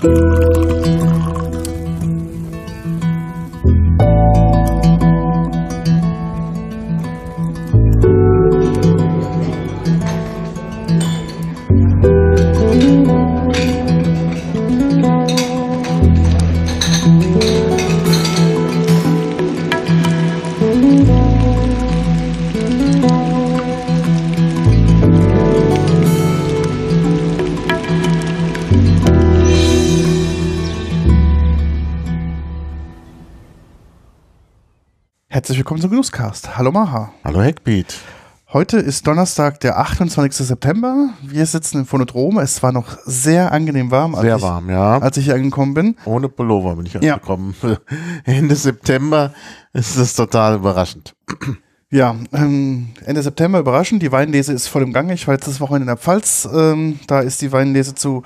Bye. Hallo Maha. Hallo Hackbeat. Heute ist Donnerstag, der 28. September. Wir sitzen im Phonodrom. Es war noch sehr angenehm warm, als, Sehr ich, warm, ja. als ich hier angekommen bin. Ohne Pullover bin ich Ja. angekommen. Ende September ist das total überraschend. Ja, ähm, Ende September überraschend. Die Weinlese ist voll im Gange. Ich war jetzt das Wochenende in der Pfalz. Ähm, da ist die Weinlese zu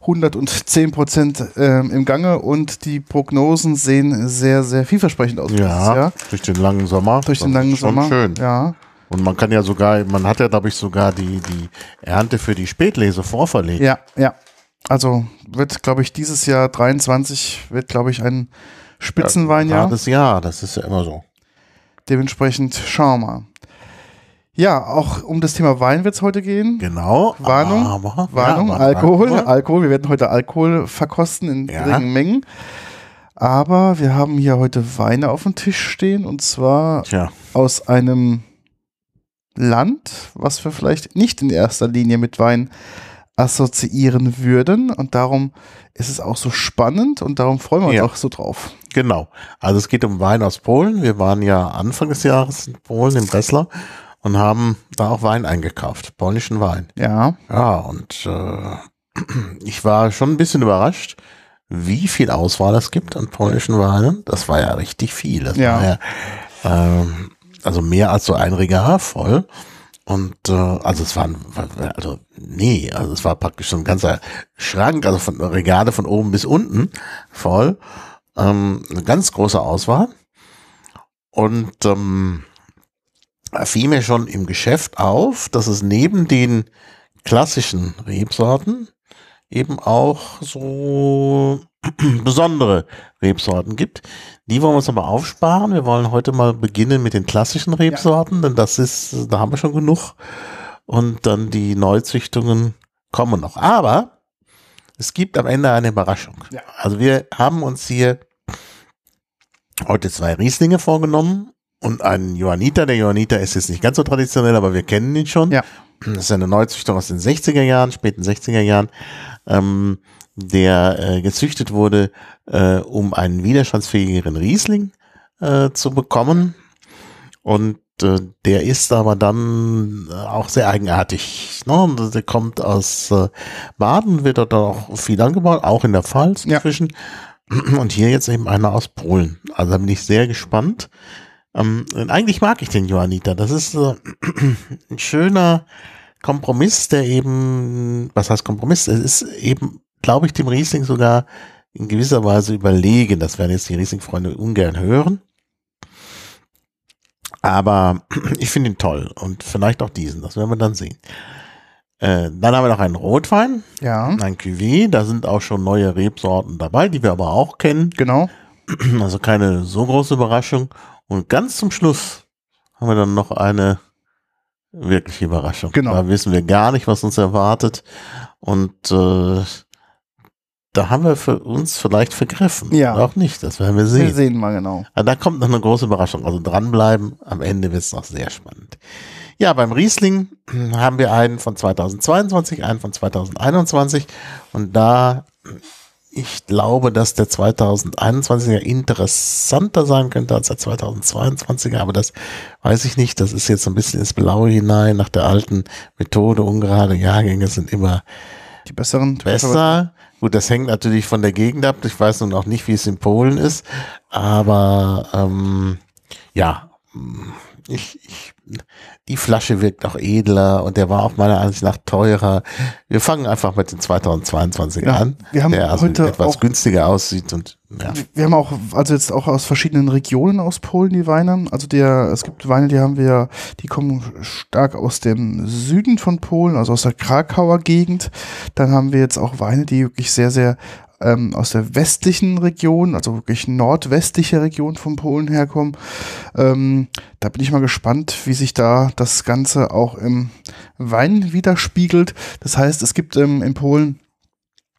110 Prozent ähm, im Gange und die Prognosen sehen sehr, sehr vielversprechend aus. Ja, durch den langen Sommer. Durch den Das langen ist schon Sommer. schön. Ja. Und man kann ja sogar, man hat ja, glaube ich, sogar die, die Ernte für die Spätlese vorverlegt. Ja, ja. Also wird, glaube ich, dieses Jahr 23 wird, glaube ich, ein Spitzenweinjahr. Das Jahr, das ist ja immer so. Dementsprechend schauen wir mal. Ja, auch um das Thema Wein wird es heute gehen. Genau. Warnung, aber, Warnung, ja, aber- Alkohol, aber- Alkohol. Wir werden heute Alkohol verkosten in Ja. geringen Mengen. Aber wir haben hier heute Weine auf dem Tisch stehen und zwar Tja, aus einem Land, was wir vielleicht nicht in erster Linie mit Wein assoziieren würden. Und darum ist es auch so spannend und darum freuen wir uns Ja. auch so drauf. genau. Also es geht um Wein aus Polen. Wir waren ja Anfang des Jahres in Polen, in Breslau, und haben da auch Wein eingekauft, polnischen Wein. Ja, Ja, und äh, ich war schon ein bisschen überrascht, wie viel Auswahl es gibt an polnischen Weinen. Das war ja richtig viel. Das Ja. war ja ähm, also mehr als so ein Regal voll. Und äh, also es waren, also nee, also es war praktisch so ein ganzer Schrank, also von Regale von oben bis unten voll. Ähm, eine ganz große Auswahl. Und ähm, fiel mir schon im Geschäft auf, dass es neben den klassischen Rebsorten eben auch so besondere Rebsorten gibt. Die wollen wir uns aber aufsparen. Wir wollen heute mal beginnen mit den klassischen Rebsorten, denn das ist, da haben wir schon genug. Und dann die Neuzüchtungen kommen noch. Aber es gibt am Ende eine Überraschung. Ja. Also wir haben uns hier heute zwei Rieslinge vorgenommen und einen Johanniter. Der Johanniter ist jetzt nicht ganz so traditionell, aber wir kennen ihn schon. Ja. Das ist eine Neuzüchtung aus den 60er Jahren, späten 60er Jahren, ähm, der äh, gezüchtet wurde, äh, um einen widerstandsfähigeren Riesling äh, zu bekommen. Und äh, der ist aber dann äh, auch sehr eigenartig. Ne? Und Der kommt aus äh, Baden, wird dort auch viel angebaut, auch in der Pfalz Ja. inzwischen. Und hier jetzt eben einer aus Polen. Also da bin ich sehr gespannt. Ähm, eigentlich mag ich den Johanniter. Das ist äh, ein schöner Kompromiss, der eben, was heißt Kompromiss? Es ist eben, glaube ich, dem Riesling sogar in gewisser Weise überlegen. Das werden jetzt die Riesling-Freunde ungern hören. Aber ich finde ihn toll und vielleicht auch diesen. Das werden wir dann sehen. Äh, dann haben wir noch einen Rotwein, ja, ein Cuvée. Da sind auch schon neue Rebsorten dabei, die wir aber auch kennen. genau. Also keine so große Überraschung. Und ganz zum Schluss haben wir dann noch eine wirkliche Überraschung. Genau. Da wissen wir gar nicht, was uns erwartet. Und äh, da haben wir für uns vielleicht vergriffen. Ja. Oder Auch nicht, das werden wir Wir sehen. sehen mal genau. Aber da kommt noch eine große Überraschung. Also dranbleiben, am Ende wird es noch sehr spannend. Ja, beim Riesling haben wir einen von 2022, einen von 2021 und da ich glaube, dass der 2021er interessanter sein könnte als der 2022er, aber das weiß ich nicht. Das ist jetzt so ein bisschen ins Blaue hinein nach der alten Methode. Ungerade Jahrgänge sind immer Die besseren. besser. Gut, das hängt natürlich von der Gegend ab. Ich weiß nun auch nicht, wie es in Polen ist, aber ähm, ja, ich, ich, die Flasche wirkt auch edler und der war auch meiner Ansicht nach teurer. Wir fangen einfach mit den 2022 Ja, an, wir haben der also heute etwas auch- günstiger aussieht und ja. Wir haben auch, also jetzt auch aus verschiedenen Regionen aus Polen die Weine. Also der, es gibt Weine, die haben wir, die kommen stark aus dem Süden von Polen, also aus der Krakauer Gegend. Dann haben wir jetzt auch Weine, die wirklich sehr, sehr ähm, aus der westlichen Region, also wirklich nordwestliche Region von Polen herkommen. Ähm, da bin ich mal gespannt, wie sich da das Ganze auch im Wein widerspiegelt. Das heißt, es gibt ähm, in Polen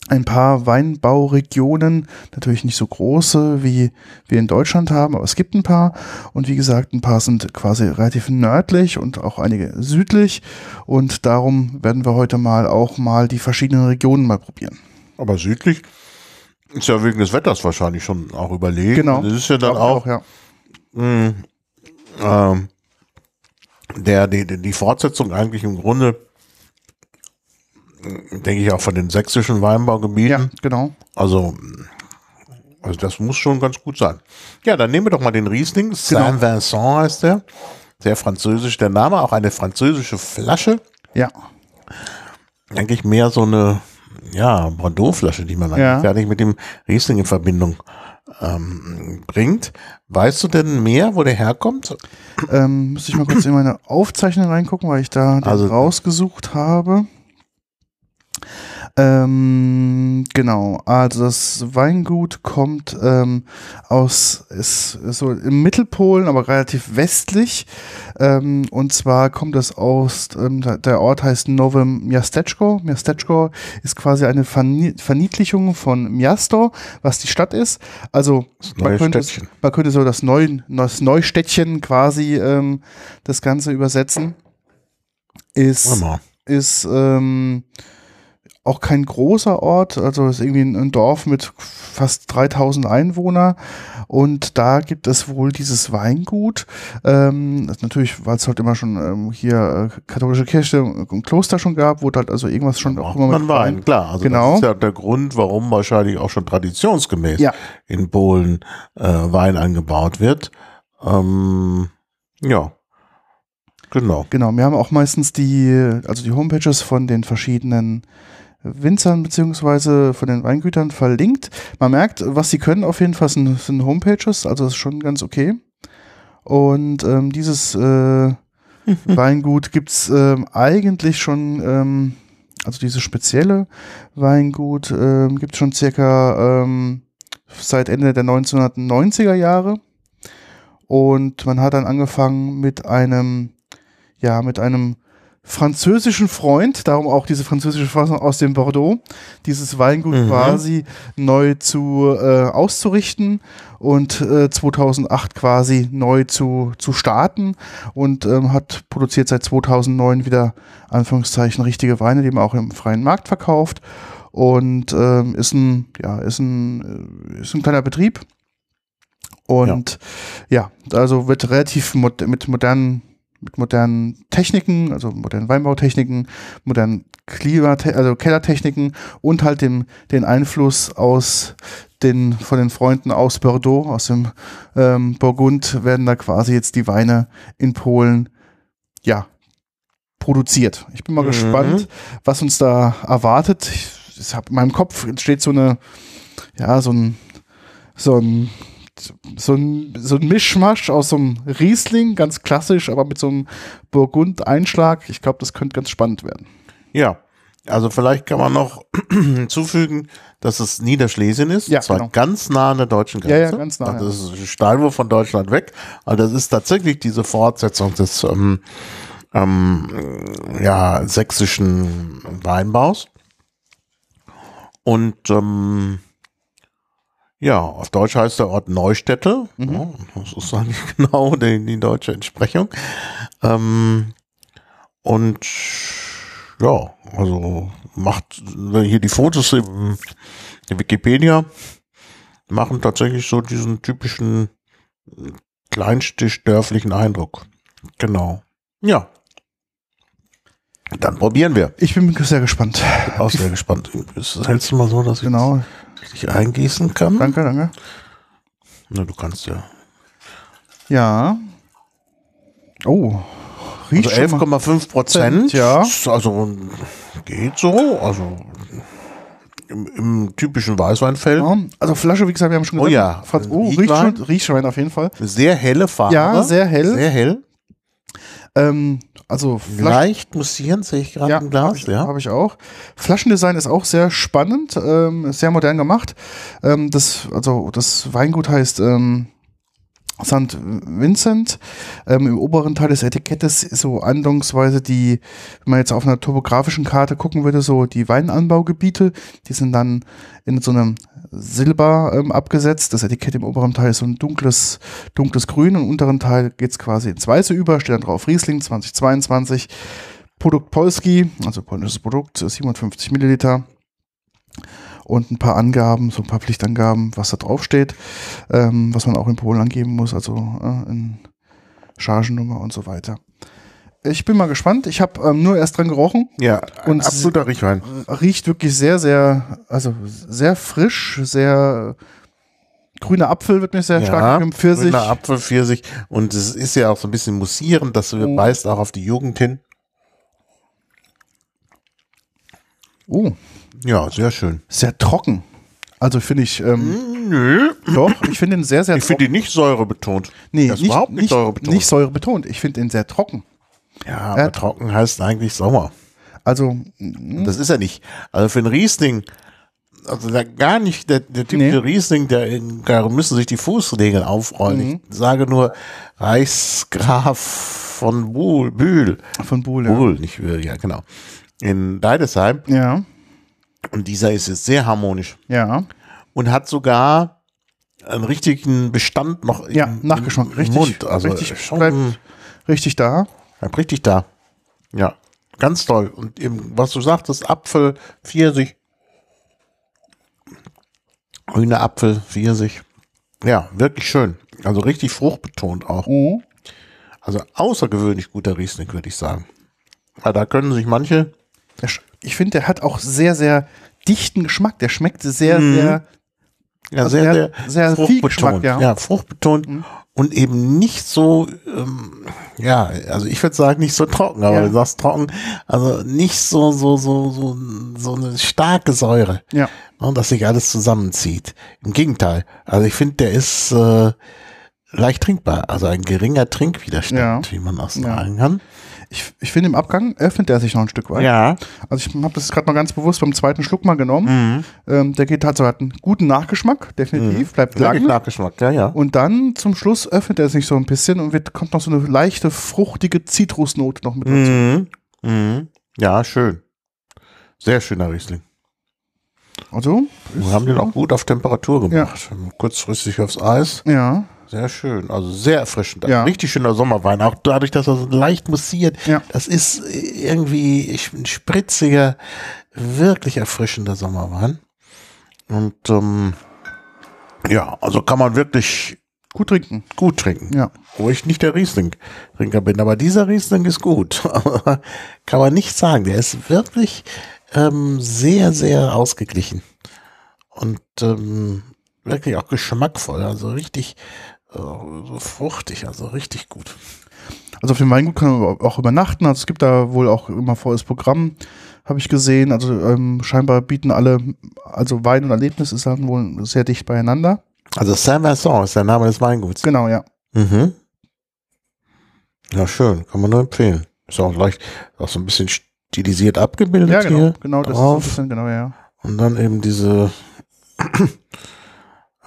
ein paar Weinbauregionen, natürlich nicht so große, wie wir in Deutschland haben, aber es gibt ein paar. Und wie gesagt, ein paar sind quasi relativ nördlich und auch einige südlich. Und darum werden wir heute mal auch mal die verschiedenen Regionen mal probieren. Aber südlich ist ja wegen des Wetters wahrscheinlich schon auch überlegt. Genau. Das ist ja dann auch, auch ja. mh, ähm, der, die, die Fortsetzung eigentlich im Grunde, denke ich auch von den sächsischen Weinbaugebieten. ja, genau. Also, also das muss schon ganz gut sein. Ja, dann nehmen wir doch mal den Riesling. Saint-Vincent heißt der. Sehr französisch der Name, auch eine französische Flasche. Ja. Eigentlich mehr so eine, ja, Bordeaux-Flasche, die man Ja. eigentlich gar nicht mit dem Riesling in Verbindung ähm, bringt. Weißt du denn mehr, wo der herkommt? Ähm, muss ich mal kurz in meine Aufzeichnung reingucken, weil ich da den Also- rausgesucht habe. Ähm, genau, also das Weingut kommt ähm, aus, ist, ist so im Mittelpolen, aber relativ westlich. Ähm, und zwar kommt es aus, ähm, der- Ort heißt Nowe Miasteczko. Miasteczko ist quasi eine Verni Verniedlichung von Miasto, was die Stadt ist. Also man könnte, man könnte so das, Neu, das Neustädtchen quasi ähm, das Ganze übersetzen. Ist, ist ähm, auch kein großer Ort, also ist irgendwie ein, Dorf mit fast 3000 Einwohner und da gibt es wohl dieses Weingut. Ähm, natürlich, weil es halt immer schon ähm, hier äh, katholische Kirche und Kloster schon gab, wurde halt also irgendwas schon auch immer man mit Wein, klar. Also Genau. das ist ja der Grund, warum wahrscheinlich auch schon traditionsgemäß Ja. in Polen äh, Wein angebaut wird. Ähm, ja, genau. Genau, wir haben auch meistens die, also die Homepages von den verschiedenen Winzern beziehungsweise von den Weingütern verlinkt. Man merkt, was sie können auf jeden Fall sind, sind Homepages, also das ist schon ganz okay. Und ähm, dieses äh, Weingut gibt's ähm, eigentlich schon, ähm, also dieses spezielle Weingut ähm, gibt's schon circa ähm, seit Ende der 1990er Jahre. Und man hat dann angefangen mit einem, ja, mit einem französischen Freund, darum auch diese französische Fassung aus dem Bordeaux, dieses Weingut Mhm. quasi neu zu äh, auszurichten und äh, 2008 quasi neu zu, zu starten und ähm, hat produziert seit 2009 wieder Anführungszeichen richtige Weine, die man auch im freien Markt verkauft und ähm, ist ein ja ist ein äh, ist ein kleiner Betrieb und ja, also wird relativ mod mit modernen mit modernen Techniken, also modernen Weinbautechniken, modernen Klima, also Kellertechniken und halt dem, den Einfluss aus den, von den Freunden aus Bordeaux, aus dem ähm, Burgund, werden da quasi jetzt die Weine in Polen, ja, produziert. Ich bin mal Mhm. gespannt, was uns da erwartet. Ich, ich hab, in meinem Kopf entsteht so eine, ja, so ein, so ein so ein, so ein Mischmasch aus so einem Riesling, ganz klassisch, aber mit so einem Burgund-Einschlag. Ich glaube, das könnte ganz spannend werden. Ja, also vielleicht kann man noch hinzufügen, dass es Niederschlesien ist. Ja, und zwar genau. ganz nah an der deutschen Ja, Grenze. ja, ganz nah, Also Das ist ein Steinwurf von Deutschland weg. Also das ist tatsächlich diese Fortsetzung des ähm, ähm, ja, sächsischen Weinbaus. Und ähm, ja, auf Deutsch heißt der Ort Neustädte. Mhm. Ja, das ist eigentlich genau die, die deutsche Entsprechung. Ähm, und ja, also macht hier die Fotos der Wikipedia machen tatsächlich so diesen typischen kleinstisch-dörflichen Eindruck. Genau. Ja. Dann probieren wir. Ich bin sehr gespannt. Bin auch sehr gespannt. Das hältst du mal so, dass ich Genau. Dich eingießen kann? Danke, danke. Na, du kannst ja. Ja. Oh. Also Riecht schon mal. 11,5 Prozent. Ja. Also geht so. Also im, im typischen Weißweinfeld. Ja, Also Flasche, wie gesagt, wir haben schon Oh gesagt. ja. Franz, oh, riecht schon, riecht schon auf jeden Fall. Sehr helle Farbe. Ja, sehr hell. Sehr hell. Ähm, also Flaschen, Leicht mussieren sehe ich gerade ja, im Glas, habe ich, ja. hab ich auch. Flaschendesign ist auch sehr spannend, ähm, sehr modern gemacht. Ähm, das, also das Weingut heißt ähm, St. Vincent. Ähm, Im oberen Teil des Etikettes so andungsweise die, wenn man jetzt auf einer topografischen Karte gucken würde, so die Weinanbaugebiete, die sind dann in so einem Silber ähm, abgesetzt. Das Etikett im oberen Teil ist so ein dunkles, dunkles Grün im unteren Teil geht es quasi ins Weiße über, steht dann drauf Riesling 2022. Produkt Polski, also polnisches Produkt, 57 Milliliter und ein paar Angaben, so ein paar Pflichtangaben, was da drauf steht, ähm, was man auch in Polen angeben muss, also äh, in Chargennummer und so weiter. Ich bin mal gespannt. Ich habe ähm, nur erst dran gerochen. Ja, Und absoluter Riechwein. Riecht wirklich sehr, sehr, also sehr frisch, sehr grüner Apfel wird mir sehr stark im Pfirsich. grüner Apfel, Pfirsich. Und es ist ja auch so ein bisschen mussierend, das Mhm. beißt auch auf die Jugend hin. Oh, Ja, sehr schön. sehr trocken. Also finde ich, ähm, Nö. doch, ich finde ihn sehr, sehr Ich finde die nicht säurebetont. Nee, nicht, überhaupt nicht, nicht, säurebetont. nicht säurebetont. Ich finde ihn sehr trocken. ja, aber Ja. trocken heißt eigentlich Sommer. Also, mm, Das ist er nicht. Also für einen Riesling, also gar nicht, der, der typische Nee. Riesling, der in, da müssen sich die Fußnägel aufrollen. Mhm. Ich sage nur Reichsgraf von Buhl, Bühl. von Buhl, ja. Buhl, nicht Bühl, ja, genau. In Deidesheim. Ja, Und dieser ist jetzt sehr harmonisch. ja. Und hat sogar einen richtigen Bestand noch Ja, im, Nachgeschmack. Richtig, Mund. Also richtig, schon bleibt richtig da. bleibt richtig da. Ja, ganz toll. Und eben, was du sagtest, Apfel, Pfirsich. Grüne Apfel, Pfirsich. Ja, wirklich schön. Also richtig fruchtbetont auch. Mhm. Also außergewöhnlich guter Riesling, würde ich sagen. Weil da können sich manche, Ich finde, der hat auch sehr, sehr dichten Geschmack. Der schmeckt sehr, Mhm. sehr. ja, Also sehr, sehr, sehr fruchtbetont. ja. Mhm. ja, fruchtbetont und eben nicht so, ähm, ja, also ich würde sagen, nicht so trocken, aber Ja. du sagst trocken, also nicht so, so, so, so, so eine starke Säure. Ja. ne, dass sich alles zusammenzieht. Im Gegenteil. Also ich finde, der ist äh, leicht trinkbar. Also ein geringer Trinkwiderstand, Ja. wie man auch Ja. kann. Ich, ich finde, im Abgang öffnet er sich noch ein Stück weit. Ja. Also ich habe das gerade mal ganz bewusst beim zweiten Schluck mal genommen. Mhm. Ähm, der geht halt so, hat einen guten Nachgeschmack, definitiv, bleibt Wirklich lange. Nachgeschmack, ja, ja. Und dann zum Schluss öffnet er sich so ein bisschen und wird, kommt noch so eine leichte, fruchtige Zitrusnote noch mit dazu. Mhm. Mhm. Ja, schön. Sehr schöner Riesling. Also, Wir haben den auch gut auf Temperatur gemacht. Kurzfristig aufs Eis. ja, Sehr schön. Also sehr erfrischend. Ja. Richtig schöner Sommerwein. Auch dadurch, dass er so leicht mussiert. Ja. Das ist irgendwie ein spritziger, wirklich erfrischender Sommerwein. Und ähm, ja, also kann man wirklich gut trinken. gut trinken. Ja. Wo ich nicht der Riesling-Trinker bin. Aber dieser Riesling ist gut. kann man nicht sagen. Der ist wirklich ähm, sehr, sehr ausgeglichen. Und ähm, wirklich auch geschmackvoll. Also richtig äh, so fruchtig. Also richtig gut. Also auf dem Weingut kann man auch übernachten. Also es gibt da wohl auch immer volles Programm, habe ich gesehen. Also ähm, scheinbar bieten alle, also Wein und Erlebnis ist dann wohl sehr dicht beieinander. Also Saint-Vincent ist der Name des Weinguts. Genau, ja. Mhm. Ja, schön. Kann man nur empfehlen. Ist auch leicht, auch so ein bisschen stilisiert abgebildet Ja, genau, hier. genau, das ist so ein drauf. bisschen, genau, ja. Und dann eben diese,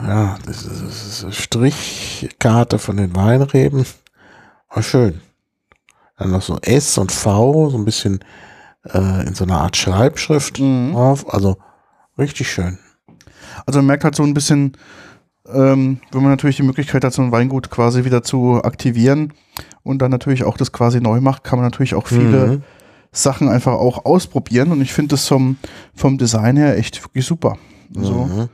ja, diese, diese Strichkarte von den Weinreben. War schön. Dann noch so S und V, so ein bisschen äh, in so einer Art Schreibschrift Mhm. drauf. Also richtig schön. Also man merkt halt so ein bisschen, ähm, wenn man natürlich die Möglichkeit hat, so ein Weingut quasi wieder zu aktivieren und dann natürlich auch das quasi neu macht, kann man natürlich auch viele Mhm. Sachen einfach auch ausprobieren und ich finde das vom, vom Design her echt wirklich super. Also Mhm.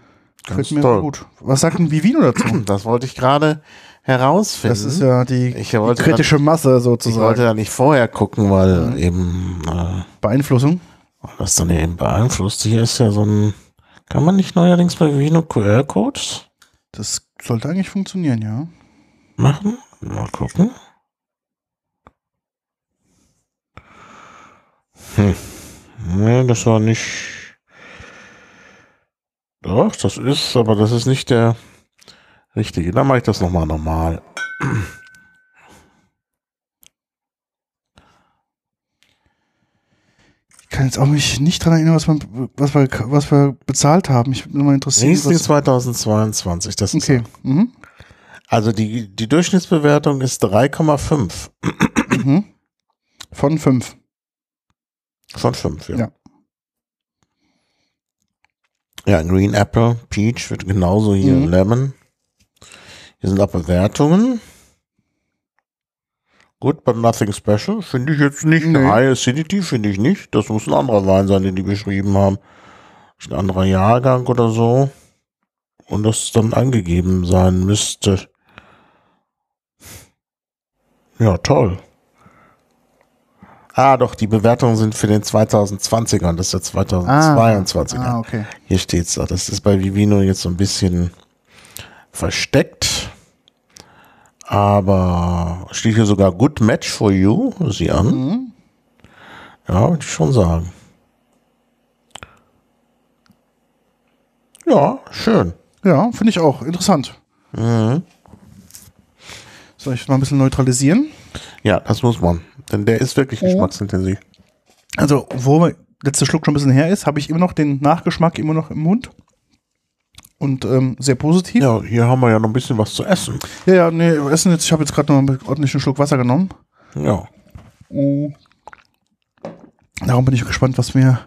Ganz mir toll. gut. Was sagt ein Vivino dazu? Das wollte ich gerade herausfinden. Das ist ja die, die kritische Masse ich wollte sozusagen. da nicht vorher gucken, weil Mhm. eben äh, Beeinflussung. das dann eben beeinflusst. Hier ist ja so ein, kann man nicht neuerdings bei Vino QR-Codes Das sollte eigentlich funktionieren, ja. machen? Mal gucken. Hm. Nee, das war nicht. Doch, das ist, aber das ist nicht der richtige. Dann mache ich das nochmal normal. Ich kann jetzt auch mich nicht dran erinnern, was, man, was, wir, was wir bezahlt haben. Ich bin mal interessiert. Riesling 2022, das ist. Okay. Mhm. Also die, die Durchschnittsbewertung ist 3,5. Mhm. Von 5. Von 5, ja. ja. Ja, Green Apple, Peach wird genauso hier, Mhm. Lemon. Hier sind auch Bewertungen. Good, but nothing special. Finde ich jetzt nicht. Nee. High Acidity finde ich nicht. Das muss ein anderer Wein sein, den die beschrieben haben. Ist Ein anderer Jahrgang oder so. Und das dann angegeben sein müsste. Ja, toll. Ah, doch, die Bewertungen sind für den 2020er und das ist der 2022er. Ah, okay. Hier steht's da. Das ist bei Vivino jetzt so ein bisschen versteckt. Aber steht hier sogar Good Match for You. Sieh an. Mhm. Ja, würde ich schon sagen. Ja, schön. Ja, finde ich auch. Interessant. Mhm. Soll ich mal ein bisschen neutralisieren? Ja, das muss man. Denn der ist wirklich geschmacksintensiv. Also, wo der letzte Schluck schon ein bisschen her ist, habe ich immer noch den Nachgeschmack immer noch im Mund. Und ähm, sehr positiv. Ja, hier haben wir ja noch ein bisschen was zu essen. Ja, ja, nee, Essen jetzt, ich habe jetzt gerade noch einen ordentlichen Schluck Wasser genommen. Ja. Darum bin ich gespannt, was mir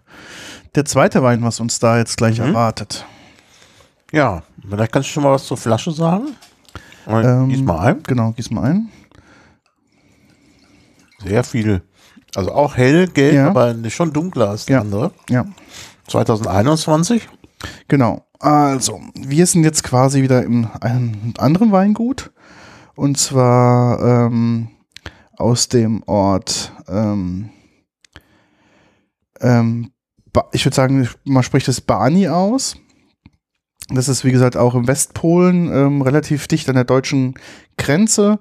der zweite Wein, was uns da jetzt gleich Mhm. erwartet. Ja, vielleicht kannst du schon mal was zur Flasche sagen. Und Ähm, Gieß mal ein. Genau, gieß mal ein. Sehr viel. Also auch hell, gelb, Ja. aber schon dunkler als die Ja. andere. Ja, 2021. genau. Also, wir sind jetzt quasi wieder in einem anderen Weingut. Und zwar ähm, aus dem Ort, ähm, ähm, ich würde sagen, man spricht das Bani aus. Das ist, wie gesagt, auch im Westpolen, ähm, relativ dicht an der deutschen Grenze.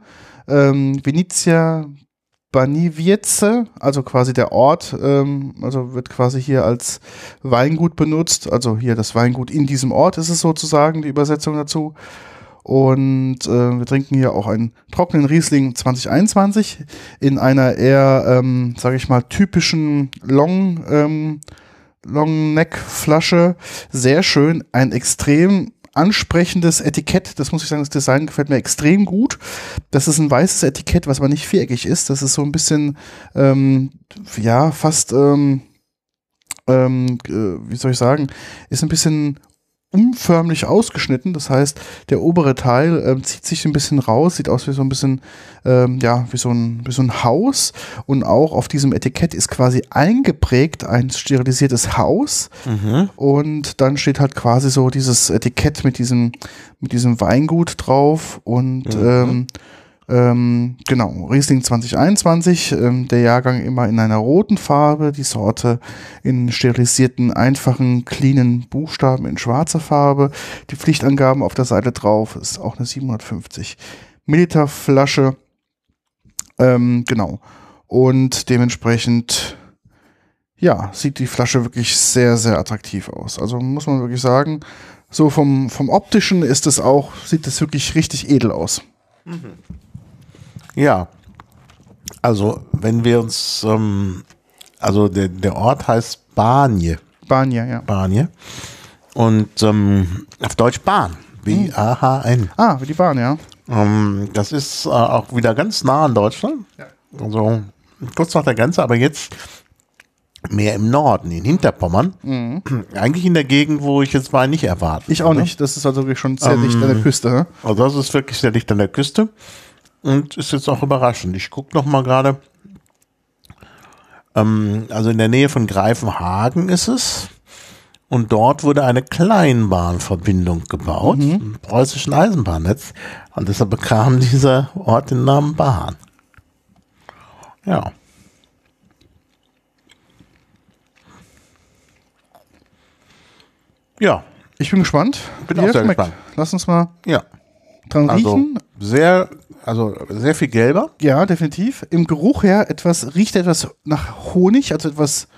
Ähm, Venezia Banivice, also quasi der Ort, ähm, also wird quasi hier als Weingut benutzt. Also hier das Weingut in diesem Ort ist es sozusagen, die Übersetzung dazu. Und äh, wir trinken hier auch einen trockenen Riesling 2021 in einer eher, ähm, sage ich mal, typischen Long, ähm, Long Neck Flasche. Sehr schön, ein extrem ansprechendes Etikett. Das muss ich sagen, das Design gefällt mir extrem gut. Das ist ein weißes Etikett, was aber nicht viereckig ist. Das ist so ein bisschen, ähm, ja, fast, ähm, ähm, äh, wie soll ich sagen, ist ein bisschen umförmlich ausgeschnitten. Das heißt, der obere Teil ähm, zieht sich ein bisschen raus, sieht aus wie so ein bisschen, ähm, ja, wie so ein, wie so ein Haus. Und auch auf diesem Etikett ist quasi eingeprägt ein sterilisiertes Haus. Mhm. Und dann steht halt quasi so dieses Etikett mit diesem, mit diesem Weingut drauf. Und Mhm. ähm, ähm, genau, Riesling 2021, ähm, der Jahrgang immer in einer roten Farbe, die Sorte in sterilisierten, einfachen, cleanen Buchstaben in schwarzer Farbe. Die Pflichtangaben auf der Seite drauf ist auch eine 750 Milliliter Flasche. Ähm, genau. Und dementsprechend ja, sieht die Flasche wirklich sehr, sehr attraktiv aus. Also muss man wirklich sagen, so vom, vom optischen ist es auch, sieht es wirklich richtig edel aus. Ja. Also, wenn wir uns, ähm, also der, der Ort heißt Banje. Banja, ja. Banje. Und ähm, auf Deutsch Bahn. B-A-H-N. Ah, wie die Bahn, ja. Ähm, das ist äh, auch wieder ganz nah an Deutschland. Also kurz nach der Grenze, aber jetzt mehr im Norden, in Hinterpommern. Eigentlich in der Gegend, wo ich jetzt Wein nicht erwarte. Ich auch nicht. Das ist also wirklich schon sehr dicht an der Küste. Ne? Also das ist wirklich sehr dicht an der Küste und ist jetzt auch überraschend. Ich gucke noch mal gerade. Ähm, also in der Nähe von Greifenhagen ist es. Und dort wurde eine Kleinbahnverbindung gebaut, im preußischen Eisenbahnnetz. Und deshalb bekam dieser Ort den Namen Bahn. Ja. Ja, Ich bin gespannt. Bin Wie auch sehr schmeckt. gespannt. Lass uns mal ja. Dran Also riechen. sehr, also sehr viel gelber. Ja, definitiv. Im Geruch her etwas, riecht etwas nach Honig, also etwas.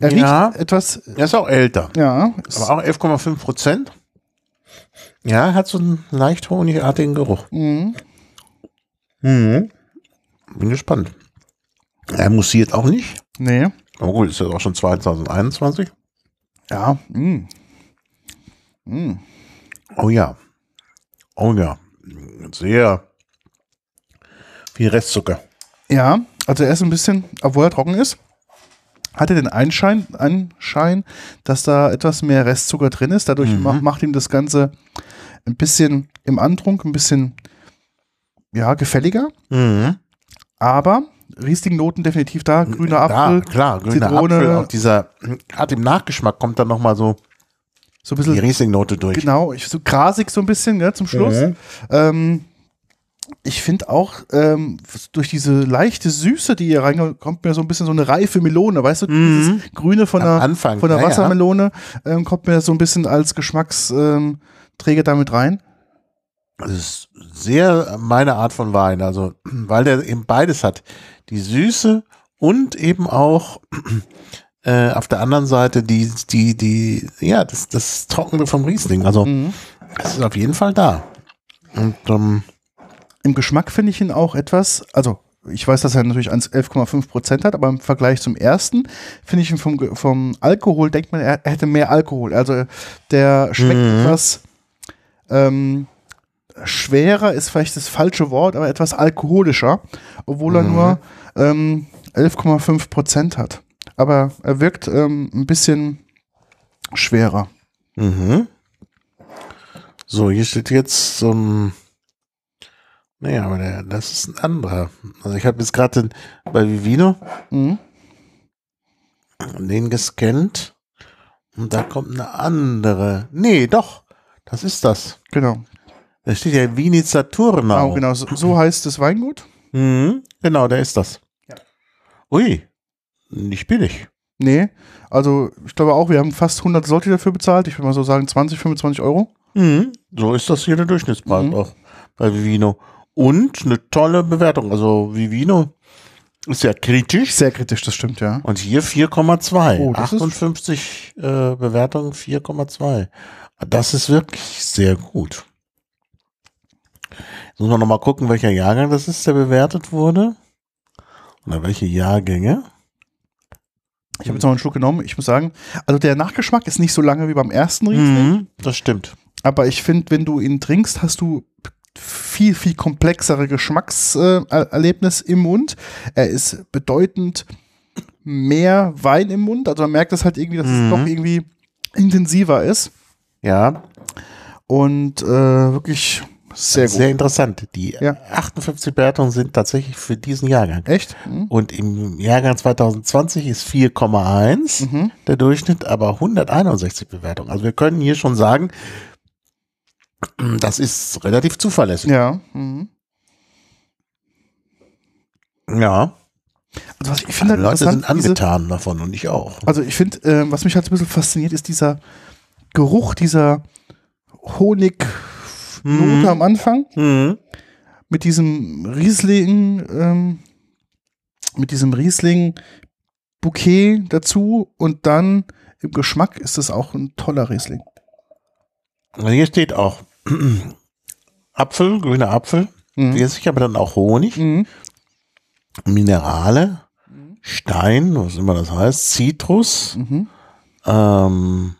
Er Ja. riecht etwas. Er ist auch älter. Ja, Aber auch 11,5 Prozent. Ja, hat so einen leicht honigartigen Geruch. Mhm. Mhm. Bin gespannt. Er mussiert auch nicht. nee. Oh gut, ist ja auch schon 2021. Ja, mh. Mh. Oh ja. Oh ja. Sehr viel Restzucker. Ja, also er ist ein bisschen, obwohl er trocken ist, hat er den Einschein, Anschein, dass da etwas mehr Restzucker drin ist. Dadurch Mhm. ma macht ihm das Ganze ein bisschen im Antrunk, ein bisschen ja, gefälliger. Mhm. Aber Riesling-Noten definitiv da. Grüner Apfel, Ja, klar, grüner Zitrone. Apfel. Auch dieser, hat im Nachgeschmack kommt dann nochmal so so ein die bisschen, Riesling-Note durch. genau, ich- so grasig so ein bisschen gell, zum Schluss. Mhm. Ähm, ich finde auch, ähm, durch diese leichte Süße, die hier reinkommt, kommt mir so ein bisschen so eine reife Melone, weißt du, Mhm. dieses Grüne von der, Anfang, von der ja. Wassermelone ähm, kommt mir so ein bisschen als Geschmacksträger Träger damit rein. Das ist sehr meine Art von Wein. Also, weil der eben beides hat. Die Süße und eben auch äh, auf der anderen Seite die, die, die, ja, das, das Trockene vom Riesling. Also, Mhm. es ist auf jeden Fall da. Und ähm, Im Geschmack finde ich ihn auch etwas, also ich weiß, dass er natürlich 1 11,5 Prozent hat, aber im Vergleich zum ersten finde ich ihn vom, vom Alkohol, denkt man, er, er hätte mehr Alkohol. Also der schmeckt Mhm. etwas ähm, schwerer, ist vielleicht das falsche Wort, aber etwas alkoholischer, obwohl er Mhm. nur ähm, 11,5 Prozent hat. Aber er wirkt ähm, ein bisschen schwerer. Mhm. So, hier steht jetzt so ein. Naja, aber der, das ist ein anderer. Also ich habe jetzt gerade bei Vivino Mhm. den gescannt und da kommt eine andere. Nee, doch, das ist das. Genau. Da steht ja Vini Saturnau. Genau, genau. So, so heißt das Weingut. Mhm, genau, der ist das. Ja. Ui, nicht billig. Nee, also ich glaube auch, wir haben fast 100 Slotti dafür bezahlt. Ich würde mal so sagen 20, 25 Euro. Mhm, so ist das hier der Durchschnittspreis Mhm. auch bei Vivino. Und eine tolle Bewertung. Also Vivino ist ja kritisch. Sehr kritisch, das stimmt, ja. Und hier 4,2. Oh, das ist- 58 äh, Bewertungen, 4,2. Das ist wirklich sehr gut. Jetzt muss man nochmal gucken, welcher Jahrgang das ist, der bewertet wurde. Oder welche Jahrgänge. Ich habe jetzt noch einen Schluck genommen. Ich muss sagen, also der Nachgeschmack ist nicht so lange wie beim ersten Riesling. Mhm, das stimmt. Aber ich finde, wenn du ihn trinkst, hast du viel, viel komplexere Geschmackserlebnis im Mund. Er ist bedeutend mehr Wein im Mund. Also man merkt das halt irgendwie, dass Mhm. es doch irgendwie intensiver ist. Ja, Und äh, wirklich sehr sehr interessant. Die Ja. 58 Bewertungen sind tatsächlich für diesen Jahrgang. Echt? Mhm. Und im Jahrgang 2020 ist 4,1 Mhm. der Durchschnitt, aber 161 Bewertungen. Also wir können hier schon sagen, das ist relativ zuverlässig. Ja. Mhm. Ja, Also was ich finde die halt Leute sind interessant, diese, angetan davon und ich auch. also ich finde, äh, was mich halt ein bisschen fasziniert, ist dieser Geruch dieser Honignote Mhm. am Anfang Mhm. mit diesem Riesling, ähm, mit diesem Riesling Bouquet dazu und dann im Geschmack ist das auch ein toller Riesling. Also Hier steht auch Apfel, grüner Apfel, Mhm. sicher aber dann auch Honig, Mhm. Minerale, Stein, was immer das heißt, Zitrus, Mhm. ähm,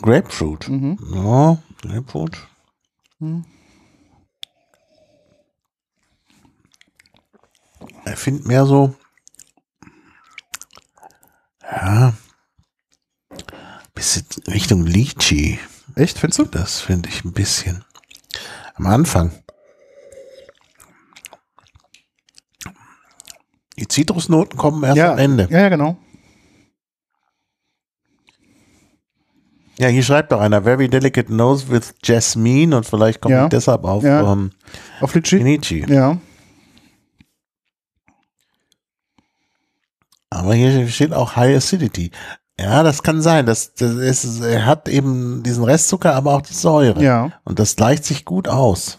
Grapefruit. Mhm. Ja, Grapefruit. Mhm. Ich finde mehr so, ja, bisschen Richtung Lychee. Echt, findest du? Das finde ich ein bisschen. Am Anfang. Die Zitrusnoten kommen erst ja, am Ende. Ja, ja, genau. Ja, hier schreibt doch einer, very delicate nose with Jasmine und vielleicht kommt Ja. ich deshalb auf Ja. ähm, Auf Litchi? Kenichi. Ja. Aber hier steht auch High Acidity. Ja, das kann sein. Das, das ist, er hat eben diesen Restzucker, aber auch die Säure. Ja. Und das gleicht sich gut aus.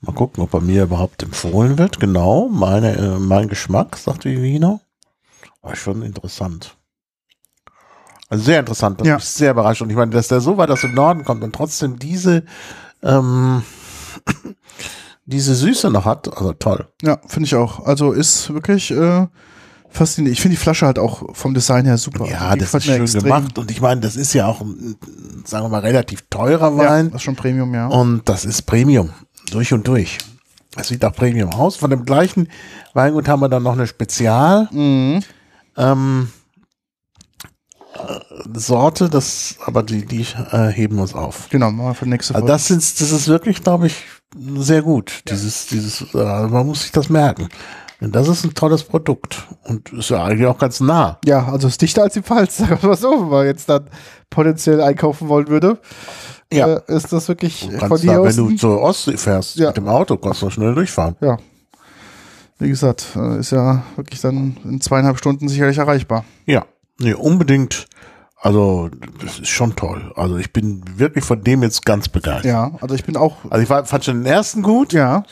Mal gucken, ob er mir überhaupt empfohlen wird. Genau, meine, äh, mein Geschmack, sagt Vivino. War schon interessant. Also sehr interessant. Das Ja. mich sehr überrascht. Und ich meine, dass der so weit aus dem Norden kommt und trotzdem diese, ähm, diese Süße noch hat. Also toll. Ja, finde ich auch. Also ist wirklich äh, faszinierend. Ich finde die Flasche halt auch vom Design her super. Ja, Also das ist schön extrem. gemacht. Und ich meine, das ist ja auch, ein, sagen wir mal, relativ teurer Ja, Wein. das ist schon Premium, ja. Und das ist Premium. Durch und durch. Das sieht auch Premium aus. Von dem gleichen Weingut haben wir dann noch eine Spezial. Mhm. Ähm, äh, Sorte, das, aber die, die äh, heben uns auf. Genau, machen wir für nächste Also Folge. das, sind, das ist wirklich, glaube ich, sehr gut. Dieses, dieses, äh, man muss sich das merken. Denn das ist ein tolles Produkt und ist ja eigentlich auch ganz nah. ja, also ist dichter als die Pfalz, sagen wir mal so, wenn man jetzt dann potenziell einkaufen wollen würde. Ja. Äh, ist das wirklich Du von hier da, aus? wenn du zur Ostsee fährst Ja. mit dem Auto, kannst du schnell durchfahren. ja. Wie gesagt, äh, ist ja wirklich dann in zweieinhalb Stunden sicherlich erreichbar. Ja, nee, unbedingt. Also, das ist schon toll. Also, ich bin wirklich von dem jetzt ganz begeistert. Ja, also ich bin auch, Also, ich war, fand schon den ersten gut. ja,